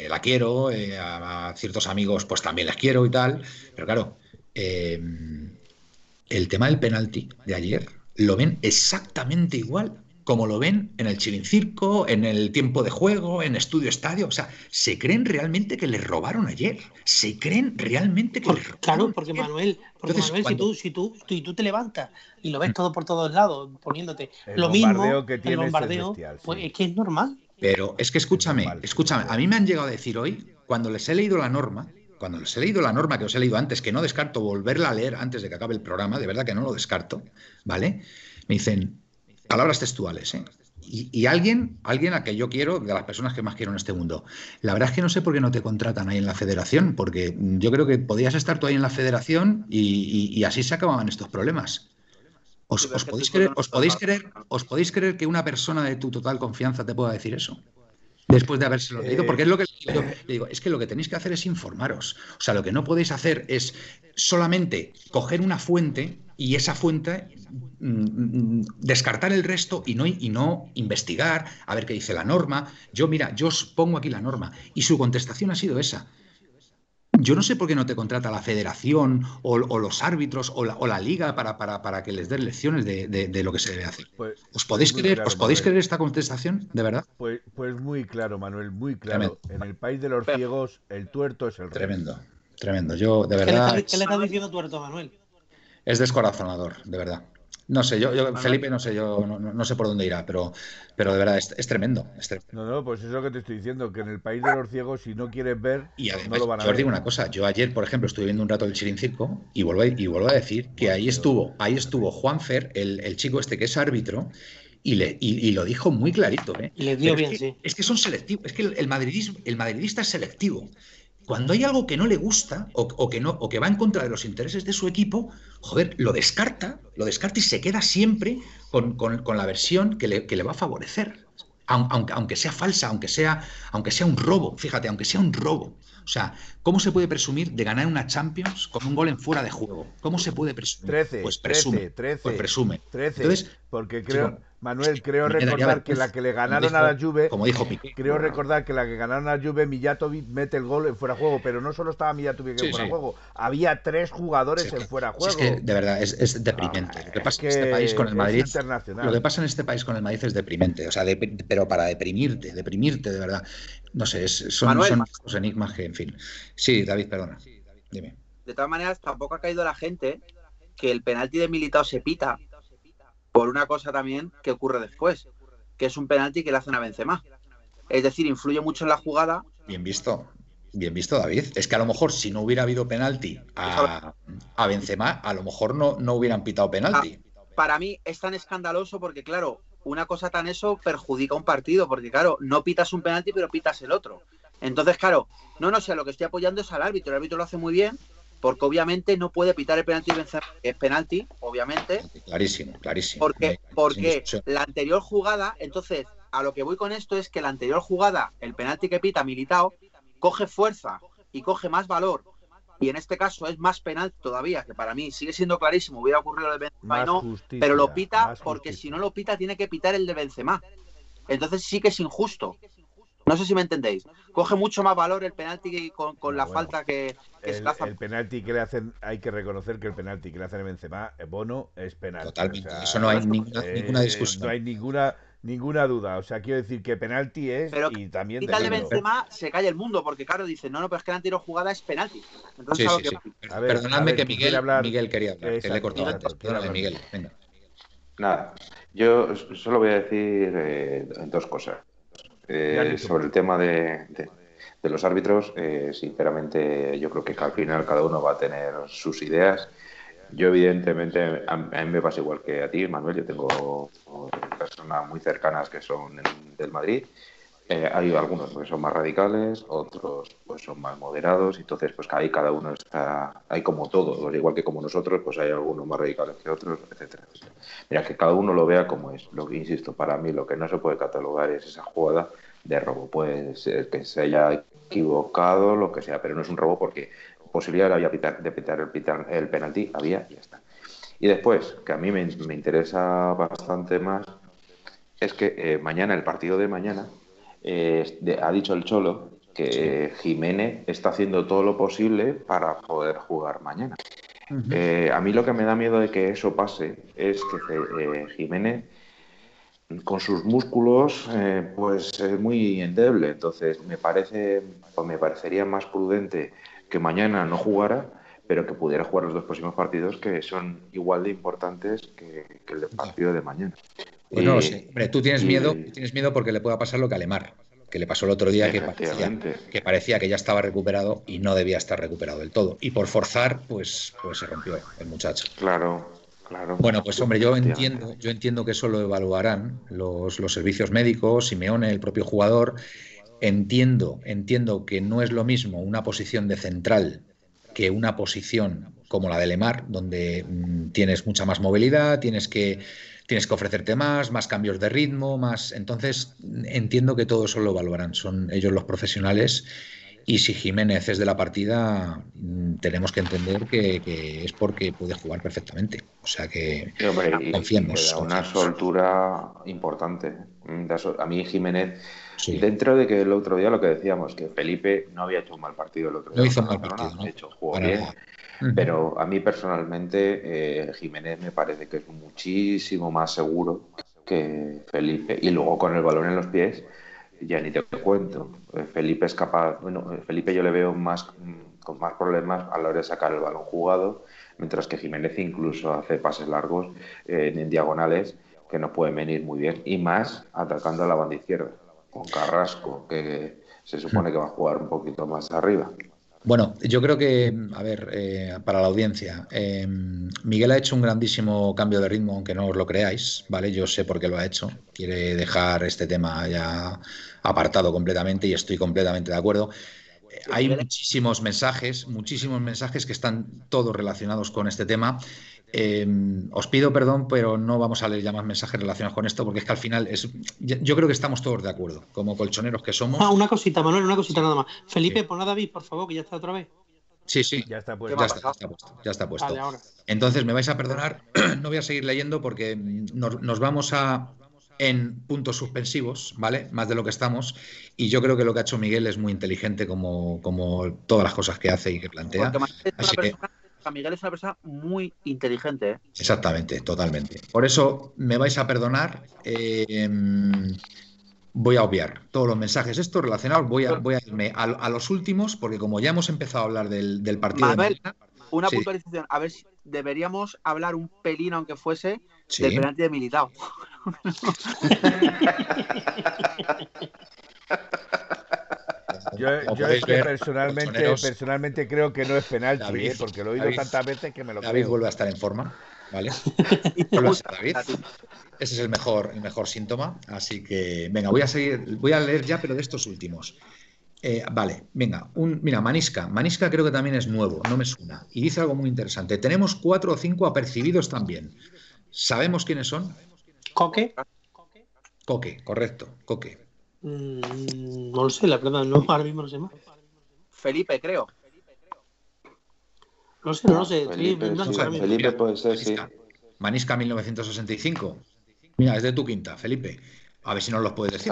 la quiero, a, ciertos amigos pues también les quiero y tal, pero claro, el tema del penalti de ayer lo ven exactamente igual como lo ven en el Chilincirco, en el tiempo de juego, en Estudio Estadio. O sea, ¿se creen realmente que les robaron ayer? ¿Se creen realmente que les robaron? Claro, porque Manuel, porque Manuel si, tú, si, tú, tú, te levantas y lo ves mm. todo por todos lados, poniéndote lo mismo, que el bombardeo, pues es que es normal. Pero es que escúchame, escúchame, a mí me han llegado a decir hoy, cuando les he leído la norma, cuando les he leído la norma que os he leído antes, que no descarto volverla a leer antes de que acabe el programa, de verdad que no lo descarto, ¿vale? Me dicen, Palabras textuales, ¿eh? Y, alguien, alguien a que yo quiero, de las personas que más quiero en este mundo. La verdad es que no sé por qué no te contratan ahí en la federación, porque yo creo que podías estar tú ahí en la federación y, así se acababan estos problemas. ¿Os, podéis creer, os, podéis creer, ¿Os podéis creer que una persona de tu total confianza te pueda decir eso? Después de habérselo leído, porque es lo que le digo, es que lo que tenéis que hacer es informaros. O sea, lo que no podéis hacer es solamente coger una fuente y esa fuente mm, mm, descartar el resto y no, y no investigar, a ver qué dice la norma. Yo, mira, yo os pongo aquí la norma y su contestación ha sido esa. Yo no sé por qué no te contrata la federación o, los árbitros o la, liga para, para, que les den lecciones de, lo que se debe hacer. Pues, ¿Os podéis, creer, ¿os podéis creer esta contestación, de verdad? Pues, pues muy claro, Manuel, muy claro. En el país de los ciegos, el tuerto es el rey. Tremendo, tremendo. Yo, de verdad. ¿Qué le estás diciendo tuerto, Manuel? es descorazonador, de verdad. No sé, yo, Felipe, no sé, yo no, sé por dónde irá, pero, pero de verdad es, tremendo, No, no, pues eso que te estoy diciendo, que en el país de los ciegos, si no quieres ver, y no lo van a yo os digo una cosa, yo ayer, por ejemplo, estuve viendo un rato el Chirincirco y vuelvo a, y vuelvo a decir que ahí estuvo, ahí estuvo Juan Fer, el, chico este que es árbitro, y, le, y, lo dijo muy clarito. ¿eh? Y le dio bien, es que, sí. Es que son selectivos, es que el, madridismo, el madridista es selectivo. Cuando hay algo que no le gusta o, que no, o que va en contra de los intereses de su equipo, joder, lo descarta, lo descarta y se queda siempre con, con, la versión que le, que le, va a favorecer. Aunque, aunque, sea falsa, aunque sea, aunque sea un robo, fíjate, aunque sea un robo. O sea, ¿cómo se puede presumir de ganar una Champions con un gol en fuera de juego? ¿Cómo se puede presumir? 13, pues presume. 13, pues presume. 13. Entonces, porque creo, Manuel, creo recordar que la que le ganaron a la Juve, como dijo Piqué, creo recordar que la que ganaron a la Juve, Mijatovic mete el gol en fuera de juego, pero no solo estaba Mijatovic en fuera de juego, había tres jugadores en fuera de juego. es que de verdad es, es deprimente. lo que pasa en este país con el Madrid, lo que pasa en este país con el Madrid es deprimente, o sea, de, pero para deprimirte, deprimirte de verdad. No sé, es, son, enigmas que, en fin. Sí, David, perdona. Dime. De todas maneras, tampoco ha caído la gente que el penalti de Militao se pita por una cosa también que ocurre después, que es un penalti que le hacen a Benzema. Es decir, influye mucho en la jugada. Bien visto, bien visto, David. Es que a lo mejor si no hubiera habido penalti a, a Benzema, a lo mejor no, no hubieran pitado penalti. Ah, para mí es tan escandaloso porque, claro, una cosa tan eso perjudica un partido, porque, claro, no pitas un penalti, pero pitas el otro. Entonces, claro, no, no sé, lo que estoy apoyando es al árbitro. El árbitro lo hace muy bien, porque obviamente no puede pitar el penalti y es penalti, obviamente. Clarísimo, clarísimo. Porque, porque la anterior jugada, entonces, a lo que voy con esto es que la anterior jugada, el penalti que pita Militao, coge fuerza y coge más valor. Y en este caso es más penal todavía, que para mí sigue siendo clarísimo, hubiera ocurrido el de Benzema y no, pero lo pita porque si no lo pita tiene que pitar el de Benzema. Entonces sí que es injusto. No sé si me entendéis. Coge mucho más valor el penalti con, con la falta que, que el, el, penalti que le hacen, hay que reconocer que el penalti que le hacen a Benzema, eh, Bono, es penalti. Totalmente. Eso no hay ninguna, eh, ninguna, discusión. No hay ninguna ninguna duda. O sea, quiero decir que penalti es pero y también de, de Benzema se cae el mundo porque claro dice no no pero es que la anterior jugada es penalti. Entonces, sí, sí, sí. A ver, Perdonadme a ver, que Miguel, hablar... Miguel quería hablar, que le he cortado antes. Perdóname, Miguel. Venga. Nada, yo solo voy a decir eh, dos cosas. Eh, sobre el tema de, de, de los árbitros, eh, sinceramente yo creo que al final cada uno va a tener sus ideas. Yo evidentemente, a, mí me pasa igual que a ti, Manuel, yo tengo personas muy cercanas que son del Madrid. Eh, hay algunos que son más radicales, otros pues son más moderados, entonces pues ahí cada uno está, hay como todo, igual que como nosotros, pues hay algunos más radicales que otros, etcétera. Mira, que cada uno lo vea como es. Lo que insisto, para mí lo que no se puede catalogar es esa jugada de robo. Puede ser que se haya equivocado, lo que sea, pero no es un robo porque posibilidad había de pitar el, el penalti, había y ya está. Y después, que a mí me, me interesa bastante más, es que eh, mañana, el partido de mañana, eh, de, ha dicho el Cholo que sí. Jiménez está haciendo todo lo posible para poder jugar mañana. Uh -huh. eh, a mí lo que me da miedo de que eso pase es que eh, Jiménez con sus músculos eh, pues es muy endeble entonces me parece pues me parecería más prudente que mañana no jugara pero que pudiera jugar los dos próximos partidos que son igual de importantes que, que el del partido de mañana pues no lo sé. Hombre, tú tienes miedo, tienes miedo porque le pueda pasar lo que a Lemar, que le pasó el otro día que parecía, que parecía que ya estaba recuperado y no debía estar recuperado del todo. Y por forzar, pues, pues se rompió el muchacho. Claro, claro. Bueno, pues hombre, yo entiendo, yo entiendo que eso lo evaluarán los, los servicios médicos, Simeone, el propio jugador. Entiendo, entiendo que no es lo mismo una posición de central que una posición como la de Lemar, donde mmm, tienes mucha más movilidad, tienes que tienes que ofrecerte más, más cambios de ritmo, más. Entonces, entiendo que todo eso lo evaluarán. Son ellos los profesionales. Y si Jiménez es de la partida, tenemos que entender que, que es porque puede jugar perfectamente. O sea que sí, hombre, confiemos. Y una soltura importante. A mí Jiménez, sí. dentro de que el otro día lo que decíamos, que Felipe no había hecho un mal partido el otro día. No hizo un mal partido. ¿no? hecho, jugó Para Pero a mí personalmente eh, Jiménez me parece que es muchísimo más seguro que Felipe. Y luego con el balón en los pies, ya ni te cuento. Eh, Felipe es capaz, bueno, Felipe yo le veo más con más problemas a la hora de sacar el balón jugado, mientras que Jiménez incluso hace pases largos eh, en diagonales que no pueden venir muy bien. Y más atacando a la banda izquierda, con Carrasco, que se supone que va a jugar un poquito más arriba. Bueno, yo creo que, a ver, eh, para la audiencia, eh, Miguel ha hecho un grandísimo cambio de ritmo, aunque no os lo creáis, ¿vale? Yo sé por qué lo ha hecho. Quiere dejar este tema ya apartado completamente y estoy completamente de acuerdo. Hay muchísimos mensajes, muchísimos mensajes que están todos relacionados con este tema. Eh, os pido perdón, pero no vamos a leer ya más mensajes relacionados con esto, porque es que al final es. Yo creo que estamos todos de acuerdo, como colchoneros que somos. Ah, una cosita, Manuel, una cosita nada más. Felipe, pon a David, por favor, que ya está otra vez. Sí, sí. Ya está puesto. Ya está, puesto. Entonces, me vais a perdonar, no voy a seguir leyendo porque nos vamos a en puntos suspensivos, ¿vale? Más de lo que estamos. Y yo creo que lo que ha hecho Miguel es muy inteligente como, como todas las cosas que hace y que plantea. Miguel es una persona muy inteligente. ¿eh? Exactamente, totalmente. Por eso me vais a perdonar. Eh, voy a obviar todos los mensajes estos relacionados. Voy a, voy a irme a, los últimos, porque como ya hemos empezado a hablar del, partido. una puntualización. A ver si deberíamos hablar un pelín, aunque fuese, del penalti de Militao. Yo, es que personalmente, personalmente creo que no es penalti, ¿eh? porque lo he oído tantas veces que me lo David vuelve a estar en forma, ¿vale? David. Ese es el mejor, el mejor síntoma. Así que, venga, voy a seguir, voy a leer ya, pero de estos últimos. Eh, vale, venga, un, mira, Manisca. Manisca creo que también es nuevo, no me suena. Y dice algo muy interesante. Tenemos cuatro o cinco apercibidos también. ¿Sabemos quiénes son? Coque. Coque, correcto, Coque. Mm, no lo sé, la verdad, no, ahora mismo no sé más. Felipe, creo. No sé, no lo sé. Felipe, Felipe puede ser, sí. Manisca 1965. Mira, es de tu quinta, Felipe. A ver si nos los puedes decir.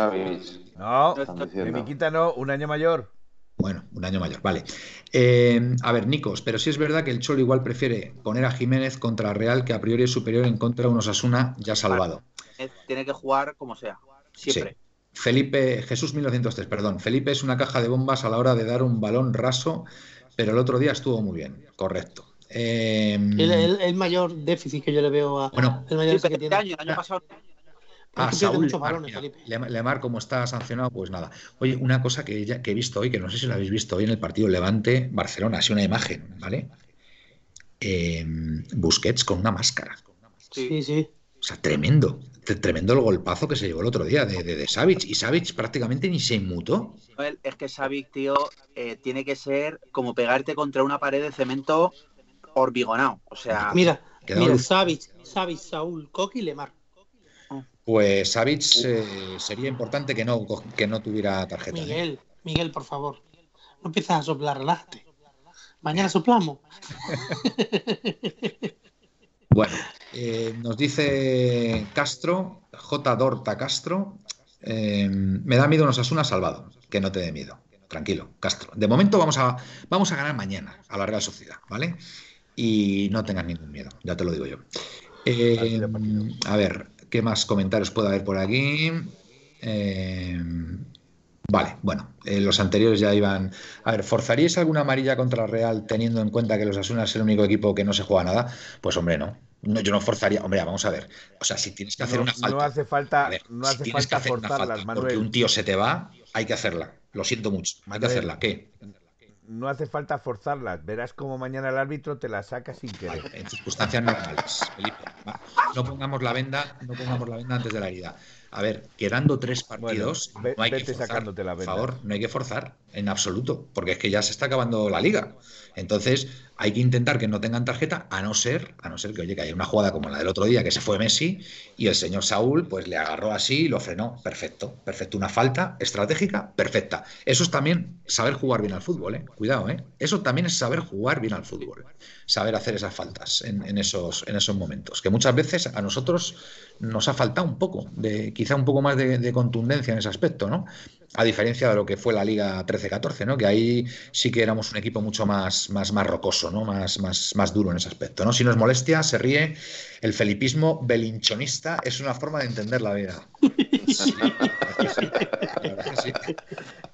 No, de mi quinta no, un año mayor. Bueno, un año mayor, vale. Eh, a ver, Nicos, pero sí es verdad que el Cholo igual prefiere poner a Jiménez contra Real que a priori es superior en contra de unos Asuna ya salvado. Tiene que jugar como sea, siempre. Felipe, Jesús 1903, perdón. Felipe es una caja de bombas a la hora de dar un balón raso, pero el otro día estuvo muy bien, correcto. Eh, el, mayor déficit que yo le veo a. Bueno, el mayor que tiene. Año, año pasado Ah, Saúl, Lemar, como está sancionado, pues nada. Oye, una cosa que, que, he visto hoy, que no sé si lo habéis visto hoy en el partido Levante-Barcelona, así una imagen, ¿vale? Em, Busquets con una máscara. Sí, sí. O sea, tremendo. Tremendo el golpazo que se llevó el otro día de, de, Savic. Y Savic prácticamente ni se inmutó. Es que Savic, tío, eh, tiene que ser como pegarte contra una pared de cemento hormigonado. O sea. Mira, mira Savic, Savic, Saúl, Coqui y Lemar. Pues Savic eh, sería importante que no, que no tuviera tarjeta. ¿eh? Miguel, Miguel, por favor, no empiezas a soplar, relájate. Mañana soplamos. bueno, eh, nos dice Castro, J. Dorta Castro, me da miedo nos asuna salvado, que no te dé miedo. Tranquilo, Castro. De momento vamos a, vamos a ganar mañana a la Real Sociedad, ¿vale? Y no tengas ningún miedo, ya te lo digo yo. a ver, ¿Qué más comentarios puede haber por aquí? Eh, vale, bueno, eh, los anteriores ya iban. A ver, ¿forzaríais alguna amarilla contra Real teniendo en cuenta que los Asuna es el único equipo que no se juega nada? Pues hombre, no. no yo no forzaría. Hombre, vamos a ver. O sea, si tienes que hacer una falta. No hace falta, no hace falta forzarlas, Manuel. Porque un tío se te va, hay que hacerla. Lo siento mucho. Hay que hacerla. ¿Qué? No hace falta forzarlas. Verás como mañana el árbitro te la saca sin querer. en circunstancias normales, Felipe. No pongamos la venda, no pongamos la venda antes de la herida. A ver, quedando tres partidos, no hay que forzar. Por favor, no hay que forzar en absoluto, porque es que ya se está acabando la liga. Entonces, hay que intentar que no tengan tarjeta, a no ser, a no ser que, oye, que haya una jugada como la del otro día, que se fue Messi, y el señor Saúl, pues le agarró así y lo frenó. Perfecto, perfecto. Una falta estratégica, perfecta. Eso es también saber jugar bien al fútbol, ¿eh? Cuidado, ¿eh? Eso también es saber jugar bien al fútbol. Saber hacer esas faltas en, esos, en esos momentos. Que muchas veces a nosotros nos ha faltado un poco, de, quizá un poco más de, de contundencia en ese aspecto, ¿no? A diferencia de lo que fue la Liga 13-14, ¿no? Que ahí sí que éramos un equipo mucho más, más, más rocoso, ¿no? Más, más, más duro en ese aspecto, ¿no? Si no es molestia, se ríe. El felipismo belinchonista es una forma de entender la vida.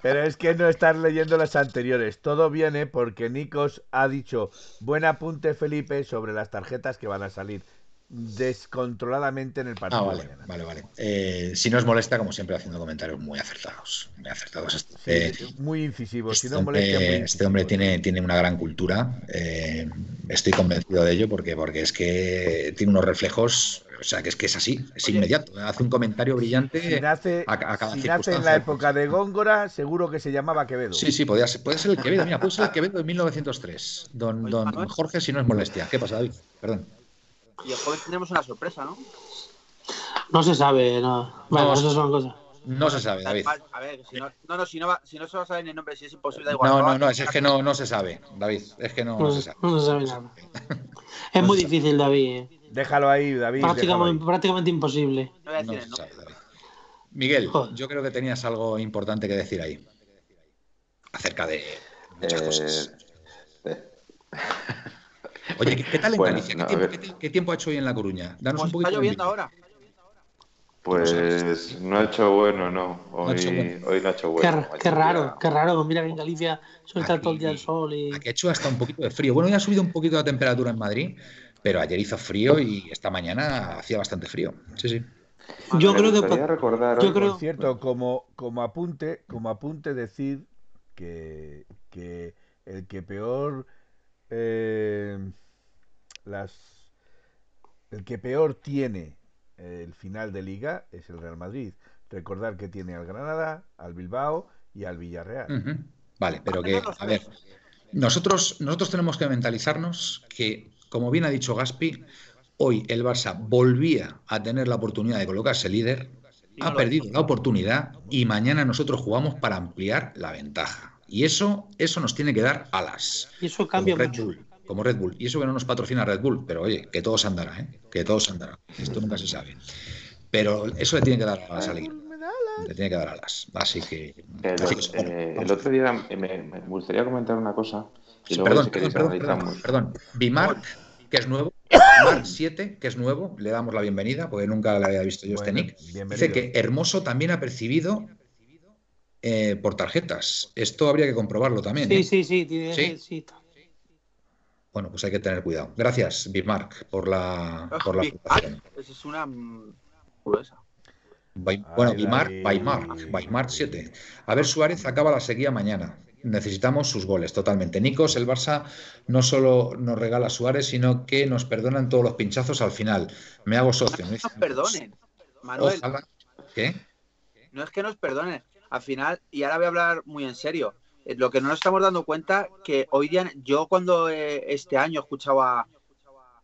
Pero es que no estás leyendo las anteriores. Todo viene porque Nikos ha dicho buen apunte Felipe sobre las tarjetas que van a salir. Descontroladamente en el partido. Ah, vale, vale, vale. Eh, si no os molesta, como siempre, haciendo comentarios muy acertados. Muy acertados. Eh, muy incisivos. Este, hombre, este hombre tiene, tiene una gran cultura. Eh, estoy convencido de ello porque, porque es que tiene unos reflejos. O sea, que es que es así, es inmediato. Hace un comentario brillante si nace, a, cada si nace en la época de Góngora, seguro que se llamaba Quevedo. Sí, sí, podía ser, puede ser el Quevedo. Mira, puede ser el Quevedo de 1903. Don, don Jorge, si no es molestia. ¿Qué pasa, David? Perdón. Y el jueves tendremos una sorpresa, ¿no? No se sabe, no. Bueno, no, esas son cosas. No se sabe, David. A ver, si no, no, no, si no, va, si no se va a saber ni el nombre, si es imposible, da igual. No, no, no, es, que no, no se sabe, David. Es que no, no se sabe. No se sabe nada. es muy difícil, David. Eh. Déjalo ahí, David. Prácticamente, prácticamente imposible. No voy a decir el nombre. David. Miguel, yo creo que tenías algo importante que decir ahí. Acerca de muchas eh... cosas. Oye, ¿qué, tal en Galicia? ¿Qué, tiempo, ha hecho hoy en La Coruña? Danos pues un poquito está lloviendo ahora. Pues no ha hecho bueno, no. Hoy no, ha hecho bueno. Qué, raro, qué raro. Mira que en Galicia suele estar todo el día el sol. Y... Aquí ha hecho hasta un poquito de frío. Bueno, hoy ha subido un poquito la temperatura en Madrid, pero ayer hizo frío y esta mañana hacía bastante frío. Sí, sí. Yo creo que. Recordar yo creo... Por cierto, como, como, apunte, como apunte decir que, que el que peor eh, las, el que peor tiene el final de liga es el Real Madrid. Recordar que tiene al Granada, al Bilbao y al Villarreal. Vale, pero que, a ver, nosotros, nosotros tenemos que mentalizarnos que, como bien ha dicho Gaspi, hoy el Barça volvía a tener la oportunidad de colocarse líder, ha perdido la oportunidad y mañana nosotros jugamos para ampliar la ventaja. Y eso, eso nos tiene que dar alas. Y eso cambia como Red mucho. Bull, como Red Bull. Y eso que no nos patrocina Red Bull, pero oye, que todo se andará, ¿eh? Que todo se andará. Esto nunca se sabe. Pero eso le tiene que dar alas a Le tiene que dar alas. Así que. El, así que, eh, el otro día me, gustaría comentar una cosa. Y luego perdón, perdón, perdón, perdón, perdón. Bimark, que es nuevo. Bimark 7, que es nuevo. Le damos la bienvenida, porque nunca le había visto yo este nick. Dice que Hermoso también ha percibido eh, por tarjetas. Esto habría que comprobarlo también. Sí, ¿eh? sí, sí, tiene, ¿Sí? sí. Bueno, pues hay que tener cuidado. Gracias, Bismarck, por la, por la aportación. Esa es una curiosa. Bueno, Bismarck, Bismarck, Bismarck 7. A ver, Suárez acaba la sequía mañana. Necesitamos sus goles, totalmente. Nicos, el Barça no solo nos regala a Suárez, sino que nos perdonan todos los pinchazos al final. Me hago socio. No, nos perdonen, Manuel. Ojalá. ¿Qué? No es que nos perdonen. Al final, y ahora voy a hablar muy en serio, eh, lo que no nos estamos dando cuenta que hoy día, yo cuando eh, este año escuchaba,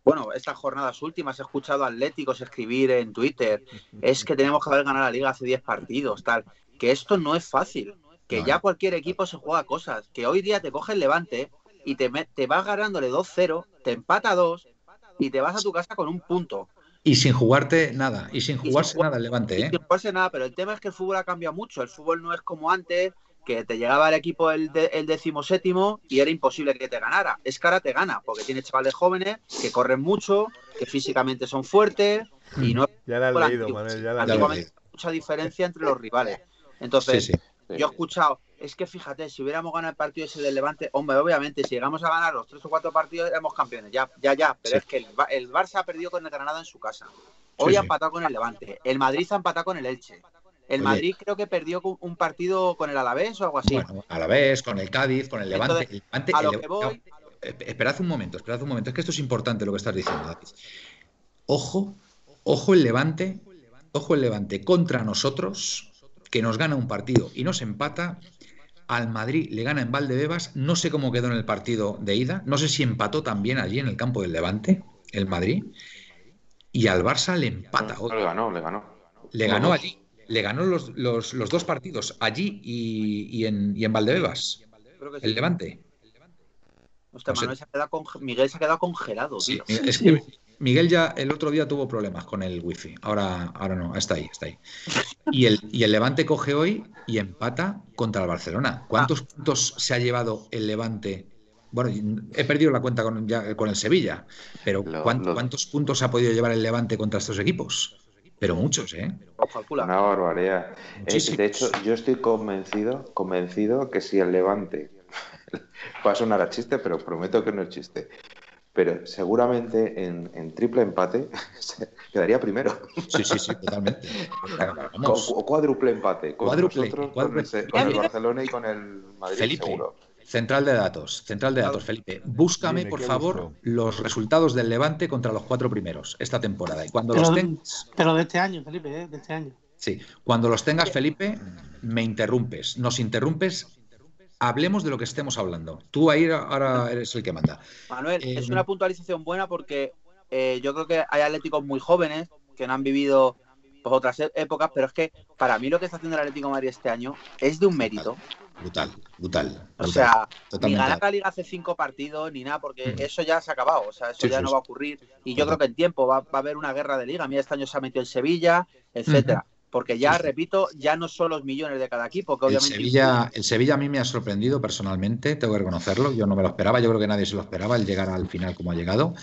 bueno, estas jornadas últimas he escuchado a Atléticos escribir en Twitter, es que tenemos que haber ganado la liga hace 10 partidos, tal, que esto no es fácil, que ya cualquier equipo se juega cosas, que hoy día te coge el levante y te, te vas ganándole 2-0, te empata 2 y te vas a tu casa con un punto. Y sin jugarte nada, y sin jugarse sin nada el Levante, ¿eh? Sin jugarse nada, pero el tema es que el fútbol ha cambiado mucho. El fútbol no es como antes, que te llegaba el equipo el, de, el decimoséptimo y era imposible que te ganara. Es que ahora te gana, porque tiene chavales jóvenes que corren mucho, que físicamente son fuertes y no. Ya la has leído, Manuel, ya la has leído. mucha diferencia entre los rivales. Entonces, Sí, sí. Yo he escuchado, es que fíjate, si hubiéramos ganado el partido ese del Levante, hombre, obviamente, si llegamos a ganar los tres o cuatro partidos, éramos campeones, ya, ya, ya. Pero Sí. es que el, Ba- el Barça ha perdido con el Granada en su casa. Hoy Sí, ha sí. empatado con el Levante. El Madrid ha empatado con el Elche. El Oye. Madrid creo que perdió un partido con el Alavés o algo así. Bueno, a la vez, con el Cádiz, con el Levante. Entonces, el Levante- a lo el que voy- no, eh, esperad un momento, esperad un momento. Es que esto es importante lo que estás diciendo, David. Ojo, ojo el Levante, ojo el Levante contra nosotros, que nos gana un partido y nos empata. Al Madrid le gana en Valdebebas. No sé cómo quedó en el partido de ida. No sé si empató también allí en el campo del Levante, el Madrid. Y al Barça le empata hoy. le ganó, le ganó. Le ganó allí. Le ganó los, los- los dos partidos, allí y, y en, y en Valdebebas. Creo que sí. El Levante. Hostia, no sé. Manuel se ha quedado con- Miguel se ha quedado congelado, Sí, tío. es que Miguel ya el otro día tuvo problemas con el wifi. Ahora, ahora no, está ahí, está ahí. Y el, y el Levante coge hoy y empata contra el Barcelona. ¿Cuántos Ah. puntos se ha llevado el Levante? Bueno, he perdido la cuenta con, ya- con el Sevilla, pero Lo- ¿cuán- lo- ¿cuántos puntos ha podido llevar el Levante contra estos equipos? Pero muchos, ¿eh? Una barbaridad. Eh, Muchísimos. de hecho, yo estoy convencido, convencido que si el Levante va a sonar a chiste, pero prometo que no es chiste. Pero seguramente en, triple empate quedaría primero. Sí, sí, sí, totalmente. O, cuádruple empate. Con cuádruple, Con, el, Barcelona y con el Madrid Felipe, seguro. Central de datos, central de datos, Felipe. Búscame, por favor, los resultados del Levante contra los cuatro primeros esta temporada. Y cuando pero, los tengas. Pero de este año, Felipe, ¿eh? de este año. Sí, cuando los tengas, Felipe, me interrumpes. Nos interrumpes hablemos de lo que estemos hablando. Tú ahí ahora eres el que manda. Manuel, es eh, una puntualización buena porque eh, yo creo que hay atléticos muy jóvenes que no han vivido pues, otras e-, épocas, pero es que para mí lo que está haciendo el Atlético de Madrid este año es de un mérito. Brutal, brutal. o sea, ni ganar la liga hace cinco partidos ni nada, porque mm. eso ya se ha acabado, o sea, eso ya no va a ocurrir. Y yo creo que en tiempo va, a haber una guerra de liga. A mí este año se ha metido en Sevilla, etcétera. Porque ya, repito, ya no son los millones de cada equipo. Que obviamente... el, Sevilla, el Sevilla a mí me ha sorprendido personalmente, tengo que reconocerlo. Yo no me lo esperaba, yo creo que nadie se lo esperaba el llegar al final como ha llegado.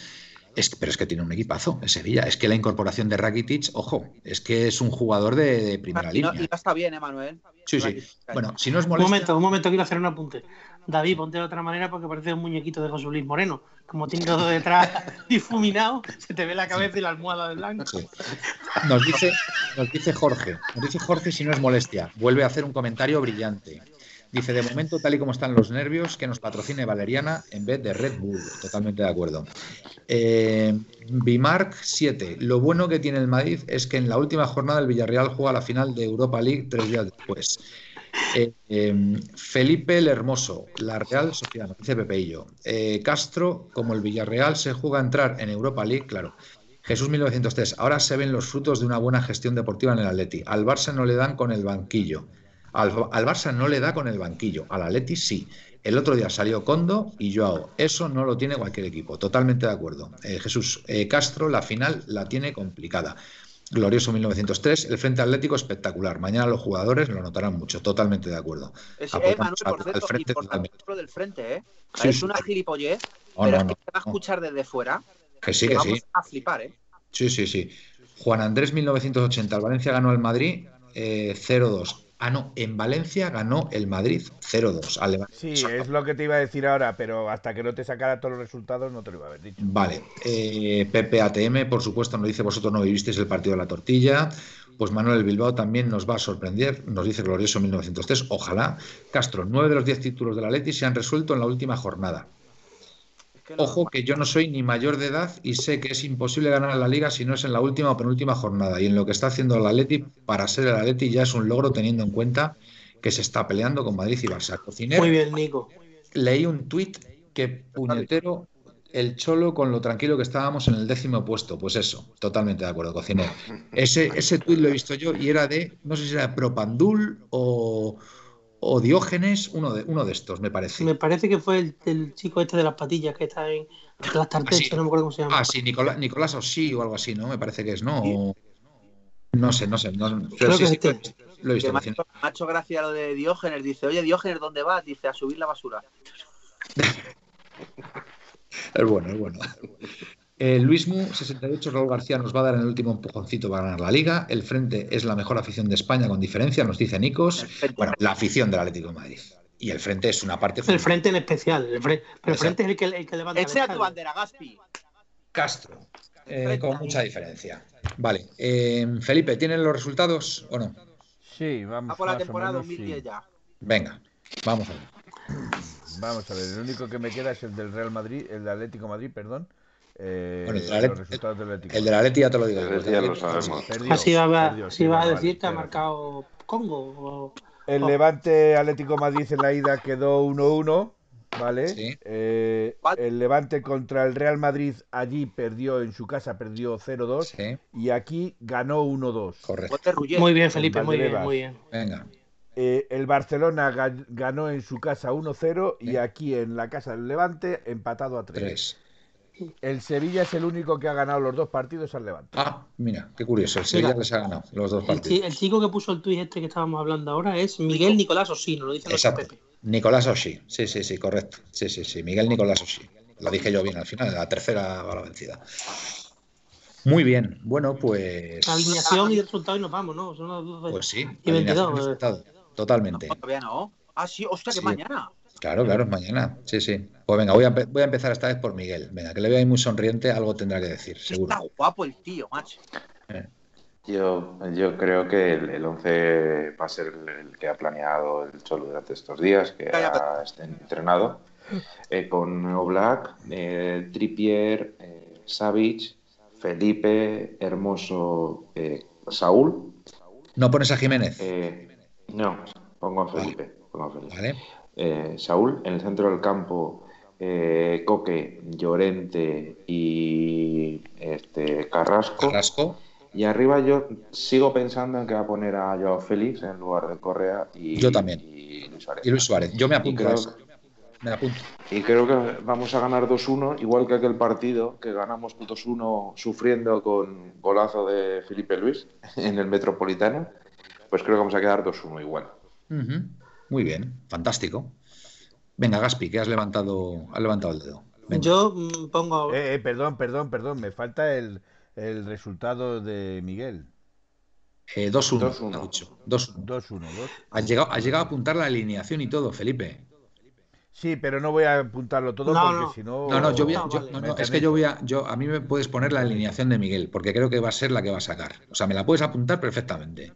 Es, pero es que tiene un equipazo el Sevilla. Es que la incorporación de Rakitic, ojo, es que es un jugador de, primera línea. Y está bien, Emanuel. Sí, sí. Bueno, si no es Un momento, un momento, quiero hacer un apunte. David, ponte de otra manera porque parece un muñequito de José Luis Moreno. Como tiene todo detrás difuminado, se te ve la cabeza y la almohada de blanco. Nos, dice, nos dice Jorge, nos dice Jorge si no es molestia. Vuelve a hacer un comentario brillante. Dice, de momento, tal y como están los nervios, que nos patrocine Valeriana en vez de Red Bull. Totalmente de acuerdo. Eh, Bimark 7. Lo bueno que tiene el Madrid es que en la última jornada el Villarreal juega la final de Europa League tres días después. Eh, em, Felipe el Hermoso, la Real Sociedad, dice Pepeillo. Eh, Castro, como el Villarreal se juega a entrar en Europa League, claro. Jesús 1903. Ahora se ven los frutos de una buena gestión deportiva en el Atleti. Al Barça no le dan con el banquillo. Al, Barça no le da con el banquillo, al Atleti sí. El otro día salió Condo y Joao. Eso no lo tiene cualquier equipo. Totalmente de acuerdo. Eh, Jesús eh, Castro, la final la tiene complicada. Glorioso 1903, el Frente Atlético espectacular. Mañana los jugadores lo notarán mucho. Totalmente de acuerdo. Es, eh, por cierto, frente, del frente, ¿eh? es una gilipollez, pero es que te va a escuchar desde fuera. Que sí, que, sí. a flipar, ¿eh? Sí, sí, sí. Juan Andrés 1980, el Valencia ganó al Madrid 0-2. Ah, no, en Valencia ganó el Madrid 0-2 Sí, es lo que te iba a decir ahora, pero hasta que no te sacara todos los resultados no te lo iba a haber dicho. Vale, eh, Pepe ATM, por supuesto, nos dice vosotros no vivisteis el partido de la tortilla. Pues Manuel Bilbao también nos va a sorprender, nos dice Glorioso 1903, ojalá. Castro, nueve de los diez títulos de la Leti se han resuelto en la última jornada. Ojo que yo no soy ni mayor de edad y sé que es imposible ganar la liga si no es en la última o penúltima jornada. Y en lo que está haciendo el Atleti para ser el Atleti ya es un logro teniendo en cuenta que se está peleando con Madrid y Barça. Muy bien, Nico. Leí un tuit que puñetero el cholo con lo tranquilo que estábamos en el décimo puesto. Pues eso, totalmente de acuerdo, cocinero. Ese, ese tuit lo he visto yo y era de, no sé si era Propandul o, o Diógenes, uno de, uno de estos, me parece. Me parece que fue el, chico este de las patillas que está en las tartetas, no me acuerdo cómo se llama. Ah, sí, Nicolás, Nicolás Osí o algo así, ¿no? Me parece que es, ¿no? No sé, no sé. No, pero sí, este. lo he visto. Me ha hecho gracia lo de Diógenes. Dice, oye, Diógenes, ¿dónde vas? Dice, a subir la basura. es bueno, es bueno. Eh, Luis Mu, 68, Raúl García nos va a dar el último empujoncito para ganar la liga. El Frente es la mejor afición de España con diferencia, nos dice Nicos. Bueno, la afición del Atlético de Madrid. Y el Frente es una parte. El Frente en especial. pero el Frente es el que, el que levanta. Echa tu bandera, Gaspi. Castro. Eh, con mucha diferencia. Vale. Eh, Felipe, ¿tienen los resultados o no? Sí, vamos. A por la temporada 2010 ya. Venga, vamos a ver. Vamos a ver, el único que me queda es el del Real Madrid, el de Atlético Madrid, perdón, eh, el, de la Leti ya te lo digo. ya lo sabemos. Así va, a decir que ha marcado Congo. El Levante Atlético Madrid en la ida quedó 1-1. ¿Vale? Eh, el Levante contra el Real Madrid allí perdió en su casa, perdió 0-2 y aquí ganó 1-2. Correcto. Muy bien, Felipe, muy bien, muy bien. Venga. Eh, el Barcelona ganó en su casa 1-0 y aquí en la casa del Levante empatado a 3. 3. El Sevilla es el único que ha ganado los dos partidos al Levante. Ah, mira, qué curioso. El Sevilla les ha ganado los dos partidos. El, chico que puso el tuit este que estábamos hablando ahora es Miguel Nicolás Osino, lo dice Exacto. Pepe. Nicolás Osi, sí, sí, sí, correcto. Sí, sí, sí, Miguel Nicolás Osi. Lo dije yo bien al final, la tercera va la vencida. Muy bien, bueno, pues. Alineación y resultado y nos vamos, ¿no? Son pues sí, y 22, resultado, totalmente. todavía no. Ah, sí, ostras, que mañana. Claro, claro, mañana. Sí, sí. Pues venga, voy a, voy a empezar esta vez por Miguel. Venga, que le veo ahí muy sonriente, algo tendrá que decir, seguro. Está guapo el tío, macho. Eh. Yo, yo creo que el, 11 va a ser el, que ha planeado el Cholo durante estos días, que ha entrenado, eh, con Oblak, eh, Trippier, eh, Savic, Felipe, Hermoso, eh, Saúl. ¿No pones a Jiménez? no, pongo a Felipe. Saúl, en el centro del campo, Coque, Llorente y este, Carrasco. Carrasco. Y arriba yo sigo pensando en que va a poner a Joao Félix en lugar de Correa y, yo también. y Luis Suárez. Y Luis Suárez. Yo me apunto. me apunto. Y creo que vamos a ganar 2-1, igual que aquel partido que ganamos 2-1 sufriendo con golazo de Felipe Luis en el Metropolitano. Pues creo que vamos a quedar 2-1 igual. Muy bien, fantástico. Venga, Gaspi, que has levantado, has levantado el dedo. Yo mm, pongo. Eh, eh, perdón, perdón, perdón. Me falta el, el resultado de Miguel? 2-1. 2-1. Has llegado, llegado a apuntar la alineación y todo, Felipe. Sí, pero no voy a apuntarlo todo porque si no. No, no, yo voy a, es que yo voy a. Yo, a mí me puedes poner la alineación de Miguel, porque creo que va a ser la que va a sacar. O sea, me la puedes apuntar perfectamente.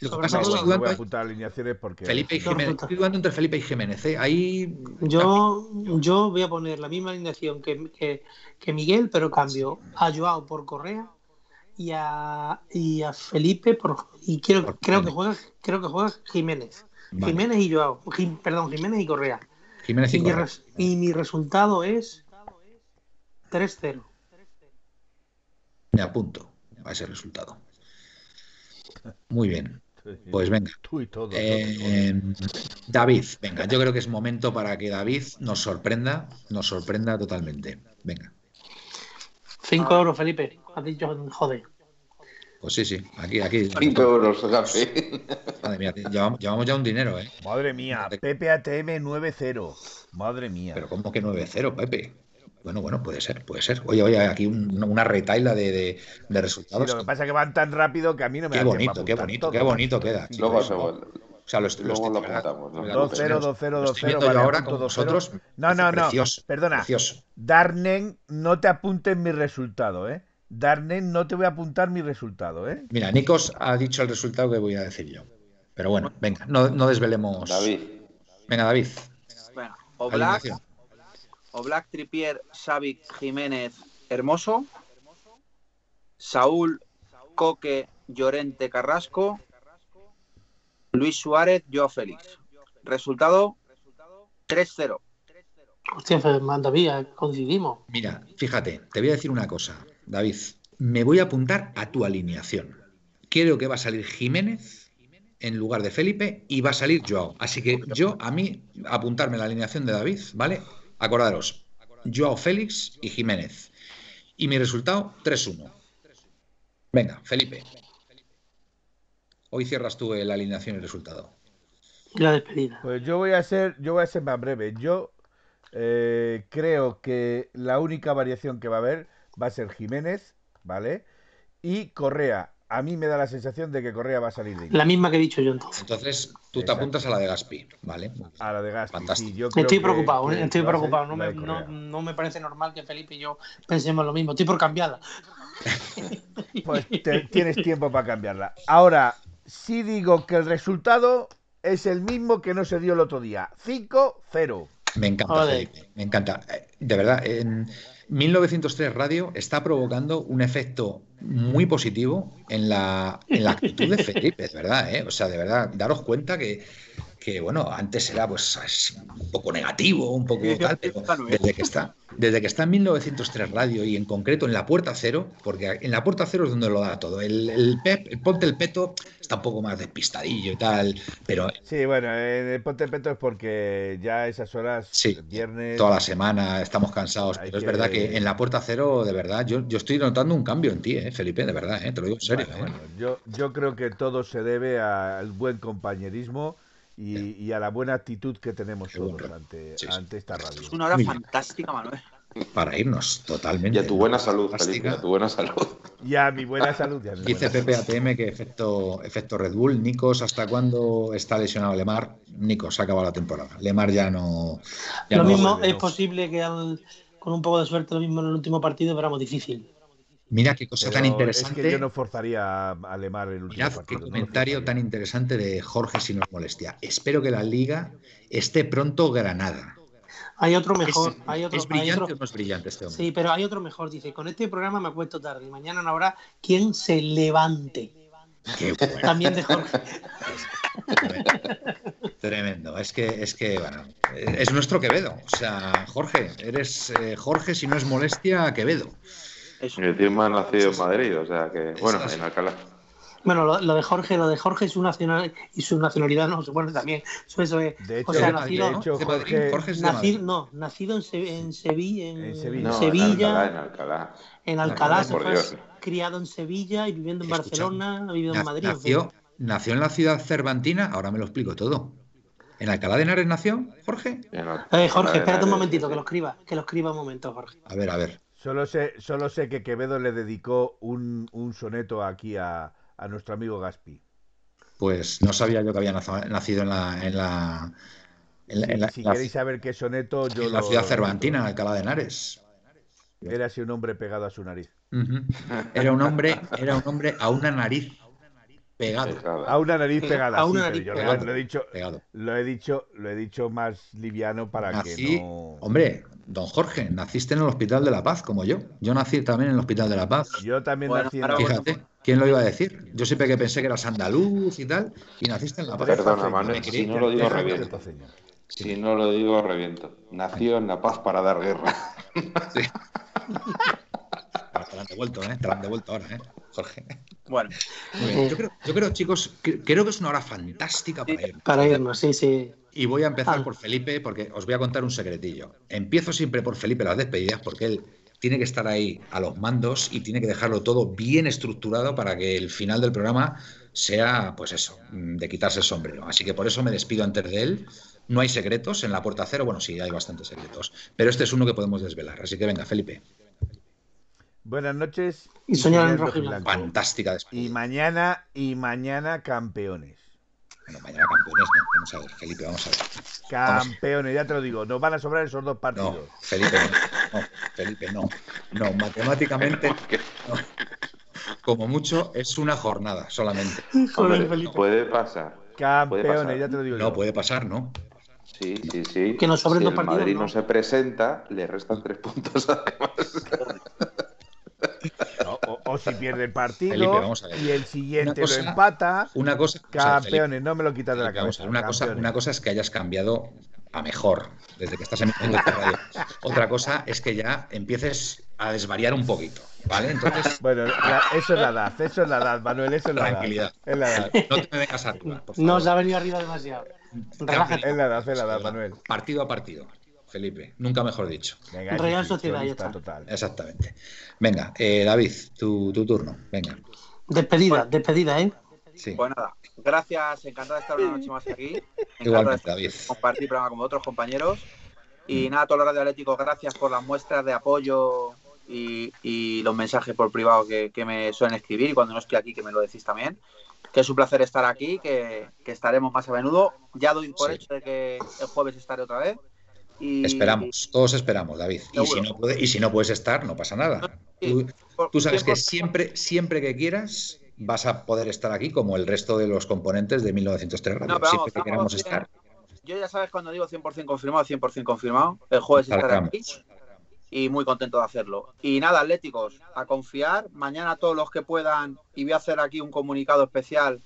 Lo que pasa es que voy a apuntar alineaciones porque. Felipe y Jiménez. Estoy dudando entre Felipe y Jiménez. ¿eh? Ahí. Yo, yo voy a poner la misma alineación que, que, Miguel, pero cambio a Joao por Correa y a, y a Felipe por. Y quiero, creo, que juega, creo que juega Jiménez. Jiménez y Joao. perdón, Jiménez y Correa. Jiménez y, y, Correa. Mi, y mi resultado es 3-0. Me apunto a ese resultado. Muy bien. Pues venga. Eh, David, venga, yo creo que es momento para que David nos sorprenda, nos sorprenda totalmente. Venga. 5 euros, Felipe. Has dicho, joder. Pues sí, sí, aquí, aquí. 5 euros, Madre mía, llevamos, ya un dinero, ¿eh? Madre mía, Pepe ATM 9-0. Madre mía. Pero ¿cómo que 9-0, Pepe? Bueno, bueno, puede ser, puede ser. Oye, oye, aquí una retaila de, de, resultados. lo que pasa es que van tan rápido que a mí no me Qué bonito, qué bonito, qué bonito queda. Luego se O sea, los, los, Luego lo apuntamos. 2-0, 2-0, 2-0. ahora con vosotros. No, no, no. Perdona. Darnen, no te apuntes mi resultado, ¿eh? Darnen, no te voy a apuntar mi resultado, ¿eh? Mira, Nikos ha dicho el resultado que voy a decir yo. Pero bueno, venga, no, no desvelemos. David. Venga, David. Bueno, Oblak, Oblak, Tripier, Savic, Jiménez, Hermoso, Saúl, Coque, Llorente, Carrasco, Luis Suárez, Joao Félix. Resultado 3-0. Hostia, David, coincidimos. Mira, fíjate, te voy a decir una cosa, David. Me voy a apuntar a tu alineación. Creo que va a salir Jiménez en lugar de Felipe y va a salir Joao. Así que yo, a mí, apuntarme la alineación de David, ¿vale? Acordaros, Joao Félix y Jiménez. Y mi resultado, 3-1. Venga, Felipe. Hoy cierras tú la alineación y resultado. La despedida. Pues yo voy a ser, yo voy a ser más breve. Yo eh, creo que la única variación que va a haber va a ser Jiménez, ¿vale? Y Correa a mí me da la sensación de que Correa va a salir de La misma que he dicho yo entonces. Entonces, tú te apuntas a la de Gaspi, ¿vale? A la de Gaspi. Fantástico. estoy preocupado, ¿eh? estoy preocupado. No me, no, me, parece normal que Felipe y yo pensemos lo mismo. Estoy por cambiarla. pues tienes tiempo para cambiarla. Ahora, sí digo que el resultado es el mismo que no se dio el otro día. 5-0. Me encanta, Felipe. Me encanta. Eh, de verdad, en 1903 Radio está provocando un efecto muy positivo en la, en la actitud de Felipe, es verdad, ¿eh? O sea, de verdad, daros cuenta que, que bueno, antes era pues un poco negativo, un poco tal, pero desde que está, desde que está en 1903 Radio y en concreto en la Puerta Cero, porque en la Puerta Cero es donde lo da todo. El, el Pep, el Ponte el Peto está un poco más despistadillo y tal, pero... Sí, bueno, en el Ponte el Peto es porque ya esas horas, sí, viernes... Toda la semana estamos cansados, pero es verdad que en la Puerta Cero, de verdad, yo, yo estoy notando un cambio en ti, ¿eh, Felipe, de verdad, ¿eh? te lo digo en serio. ¿eh? yo, yo creo que todo se debe al buen compañerismo y, a la buena actitud que tenemos todos ante, ante esta radio. Es una hora fantástica, Manuel. Para irnos, totalmente. Y a tu buena salud, Felipe, a tu buena salud. Ya, mi buena salud. Ya, Dice Pepe ATM que efecto, efecto Red Bull. Nikos, ¿hasta cuándo está lesionado Lemar? Nikos, ha acabado la temporada. Lemar ya no. lo mismo es posible que con un poco de suerte, lo mismo en el último partido, pero vamos, difícil. Mira qué cosa tan interesante. Es que yo no forzaría a Lemar el último Mirad Qué comentario tan interesante de Jorge, si nos molestia. Espero que la liga esté pronto Granada. Hay otro mejor. ¿Es, hay otro, ¿es brillante o no es brillante este hombre? Sí, pero hay otro mejor. Dice: Con este programa me acuesto tarde y mañana no habrá quien se levante. Qué bueno. También de Jorge. Tremendo. Es que, es que, bueno, es nuestro Quevedo. O sea, Jorge, eres eh, Jorge, si no es molestia, Quevedo. Y encima ha nacido en Madrid, o sea que, bueno, en Alcalá. Bueno, lo, de Jorge, lo de Jorge y su nacional y su nacionalidad no se pone también. Eso, eso es. De hecho, o sea, nacido, de hecho, Jorge, Jorge es nacido, no, nacido en, Se- en Sevilla, en, En Sevilla. No, Sevilla, en Alcalá, en Alcalá, criado en Sevilla y viviendo en Escucha, Barcelona, ha vivido en Madrid. en fin. Nació, nació en la ciudad cervantina, ahora me lo explico todo. ¿En Alcalá de Henares nació, Jorge? en Eh, Jorge, en espérate un momentito, que lo escriba, que lo escriba un momento, Jorge. A ver, a ver. Solo sé, solo sé que Quevedo le dedicó un, un soneto aquí a, a nuestro amigo Gaspi. Pues no sabía yo que había nacido en la, en la, en la, en la- si la- queréis saber qué soneto, yo en la lo- ciudad cervantina, Alcalá de Henares. Era así un hombre pegado a su nariz. Era un hombre, era un hombre a una nariz pegado. A una nariz pegada. A sí, una pero nariz yo pegada. lo, he dicho, pegado. lo he dicho, lo he dicho más liviano para Nací, que no. hombre, don Jorge, naciste en el Hospital de la Paz, como yo. Yo nací también en el Hospital de la Paz. Yo también Bueno, nací en la- Fíjate, ¿quién lo iba a decir? Yo siempre que pensé que eras andaluz y tal, y naciste en la Paz. Perdona, Manuel, si no que- lo digo, reviento. Si no lo digo, reviento. Nació en La Paz para dar guerra. Te la han devuelto, ¿eh? Te la han devuelto ahora, ¿eh? Jorge. Bueno, Muy bien. Yo creo, yo creo, chicos, que- creo que es una hora fantástica para ir. Para irnos, sí, sí. Y voy a empezar Ah. por Felipe porque os voy a contar un secretillo. Empiezo siempre por Felipe las despedidas porque él tiene que estar ahí a los mandos y tiene que dejarlo todo bien estructurado para que el final del programa sea, pues eso, mm, de quitarse el sombrero. Así que por eso me despido antes de él. No hay secretos en la puerta cero. Bueno, sí, hay bastantes secretos. Pero este es uno que podemos desvelar. Así que venga, Felipe. Buenas noches. Y soñar en rojo y rojiblanco. Fantástica Y despedida. mañana, y mañana campeones. Bueno, mañana campeones, no. Vamos a ver, Felipe, vamos a ver. Campeones, ya te lo digo. Nos van a sobrar esos dos No, partidos. Felipe, no. No, Felipe, no. No, matemáticamente, no. como mucho, es una jornada solamente. Joder, Felipe. puede pasar. Puede Campeones, pasar. ya te lo digo. No yo. puede pasar, ¿no? Sí, sí, sí. Que nos sobren si dos el partidos, Madrid ¿no? no se presenta, le restan tres puntos además. No, o, o si pierde el partido Felipe, vamos a ver. y el siguiente Una cosa- lo empata. Una cosa, o sea, Felipe, Campeones, no me lo quitas de la a cabeza. ver, una, cosa, una cosa es que hayas cambiado a mejor desde que estás en radio. Otra cosa es que ya empieces a desvariar un poquito, ¿vale? Entonces, Bueno, la- eso es la edad, eso es la edad, Manuel, eso es la Tranquilidad. edad. Es la edad, no te me vengas arriba, por No favor. se ha venido arriba demasiado. Relájate. es la edad, es la edad, Manuel. Partido a partido, Felipe, nunca mejor dicho. Venga, Real Sociedad, ya está. Total. Exactamente. Venga, eh, David, tu, tu turno. Venga. Despedida, despedida, ¿eh? Sí. pues nada. Gracias, encantado de estar una noche más aquí. Encantado de Igualmente, David. compartir programa con otros compañeros. Y nada, a todos los radioatléticos, gracias por las muestras de apoyo y, y los mensajes por privado que, que me suelen escribir y cuando no estoy aquí que me lo decís también. Que es un placer estar aquí, que, que estaremos más a menudo. Ya doy por Sí. hecho de que el jueves estaré otra vez. Y, Esperamos, todos esperamos, David. Y si, no puede- y si no puedes estar, no pasa nada. Tú, sabes que 100%. siempre, siempre que quieras vas a poder estar aquí como el resto de los componentes de 1903 Radio. No, pero siempre vamos, que queramos vamos, estar. Yo ya sabes cuando digo 100% confirmado, 100% confirmado. El jueves Alargamos. aquí y muy contento de hacerlo. Y nada, atléticos, a confiar. Mañana todos los que puedan, y voy a hacer aquí un comunicado especial,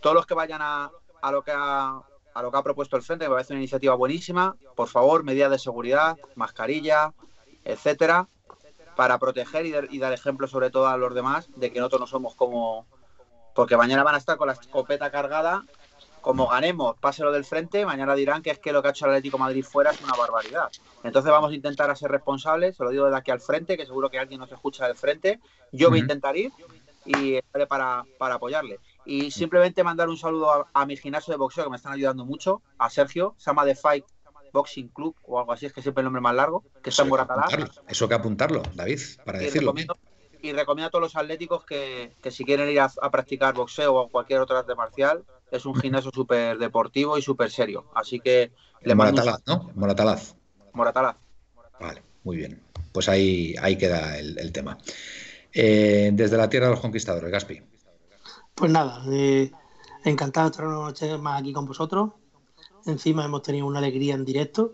todos los que vayan a, a lo que ha, a lo que ha propuesto el Frente, que me parece una iniciativa buenísima, por favor, medidas de seguridad, mascarilla, etcétera, para proteger y, dar- y dar ejemplo sobre todo a los demás de que nosotros no somos como... Porque mañana van a estar con la escopeta cargada como ganemos, pase lo del frente, mañana dirán que es que lo que ha hecho el Atlético de Madrid fuera es una barbaridad. Entonces vamos a intentar a ser responsables, se lo digo desde aquí al frente, que seguro que alguien nos escucha del frente. Yo voy a Ujú. intentar ir y estaré para, para apoyarle. Y simplemente mandar un saludo a, a mi gimnasio de boxeo, que me están ayudando mucho, a Sergio, se llama The Fight Boxing Club o algo así, es que siempre el nombre más largo, que está en Moratalá. Eso que apuntarlo, David, para decirlo. y recomiendo a todos los atléticos que, si quieren ir a, practicar boxeo o cualquier otro arte marcial, es un gimnasio súper deportivo y súper serio. Así que le Moratalaz, ¿no? Moratalaz. Moratalaz. Vale, muy bien. Pues ahí, ahí queda el, tema. Eh, desde la tierra de los conquistadores, Gaspi. Pues nada, eh, encantado de estar una noche más aquí con vosotros. Encima hemos tenido una alegría en directo.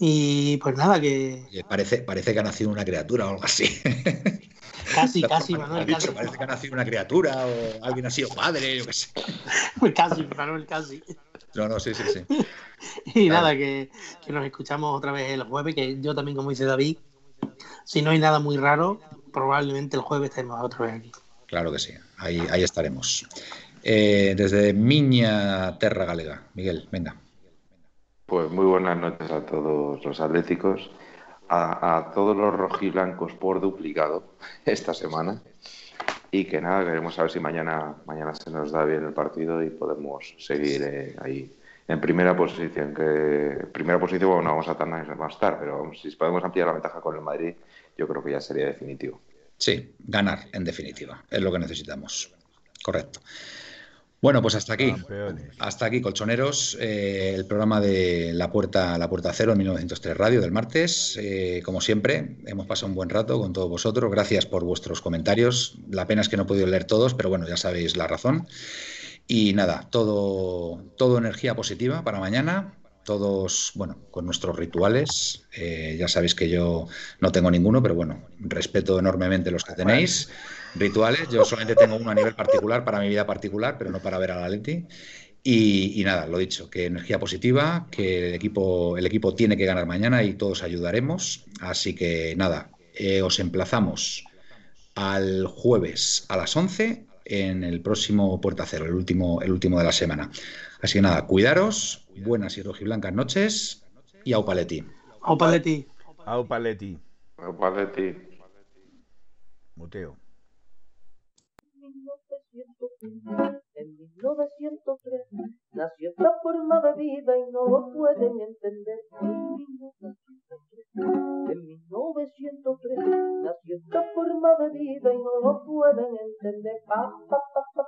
Y pues nada, que. parece, parece que ha nacido una criatura o algo así. Casi, casi, Manuel. Parece que ha nacido una criatura o alguien ha sido padre, yo qué sé. Pues casi, Manuel, casi. No, no, sí, sí, sí. y nada, que, que, nos escuchamos otra vez el jueves, que yo también, como dice David, si no hay nada muy raro, probablemente el jueves estemos otra vez aquí. Claro que sí, ahí, ahí estaremos. Eh, desde Miña Terra Galega. Miguel, venga. Pues muy buenas noches a todos los atléticos, a, todos los rojiblancos por duplicado esta semana. Y que nada, queremos saber si mañana, mañana se nos da bien el partido y podemos seguir eh, ahí en primera posición. Que primera posición bueno, no vamos a estar, más estar, pero si podemos ampliar la ventaja con el Madrid, yo creo que ya sería definitivo. Sí, ganar en definitiva, es lo que necesitamos. Correcto. Bueno, pues hasta aquí. Hasta aquí, colchoneros. Eh, el programa de La Puerta, La Puerta Cero, 1903 Radio del martes. Eh, como siempre, hemos pasado un buen rato con todos vosotros. Gracias por vuestros comentarios. La pena es que no he podido leer todos, pero bueno, ya sabéis la razón. Y nada, todo, todo energía positiva para mañana. Todos, bueno, con nuestros rituales. Eh, ya sabéis que yo no tengo ninguno, pero bueno, respeto enormemente los que tenéis rituales. Yo solamente tengo uno a nivel particular para mi vida particular, pero no para ver a la Leti. Y, nada, lo dicho, que energía positiva, que el equipo, el equipo tiene que ganar mañana y todos ayudaremos. Así que nada, eh, os emplazamos al jueves a las 11 en el próximo Puerta Cero, el último, el último de la semana. Así que nada, cuidaros, buenas y rojiblancas noches y au paleti. Au paleti. Au paleti. Au paleti. Muteo. En 1903 nació esta forma de vida y no lo pueden entender. En 1903 nació esta forma de vida y no lo pueden entender. Pa, pa, pa,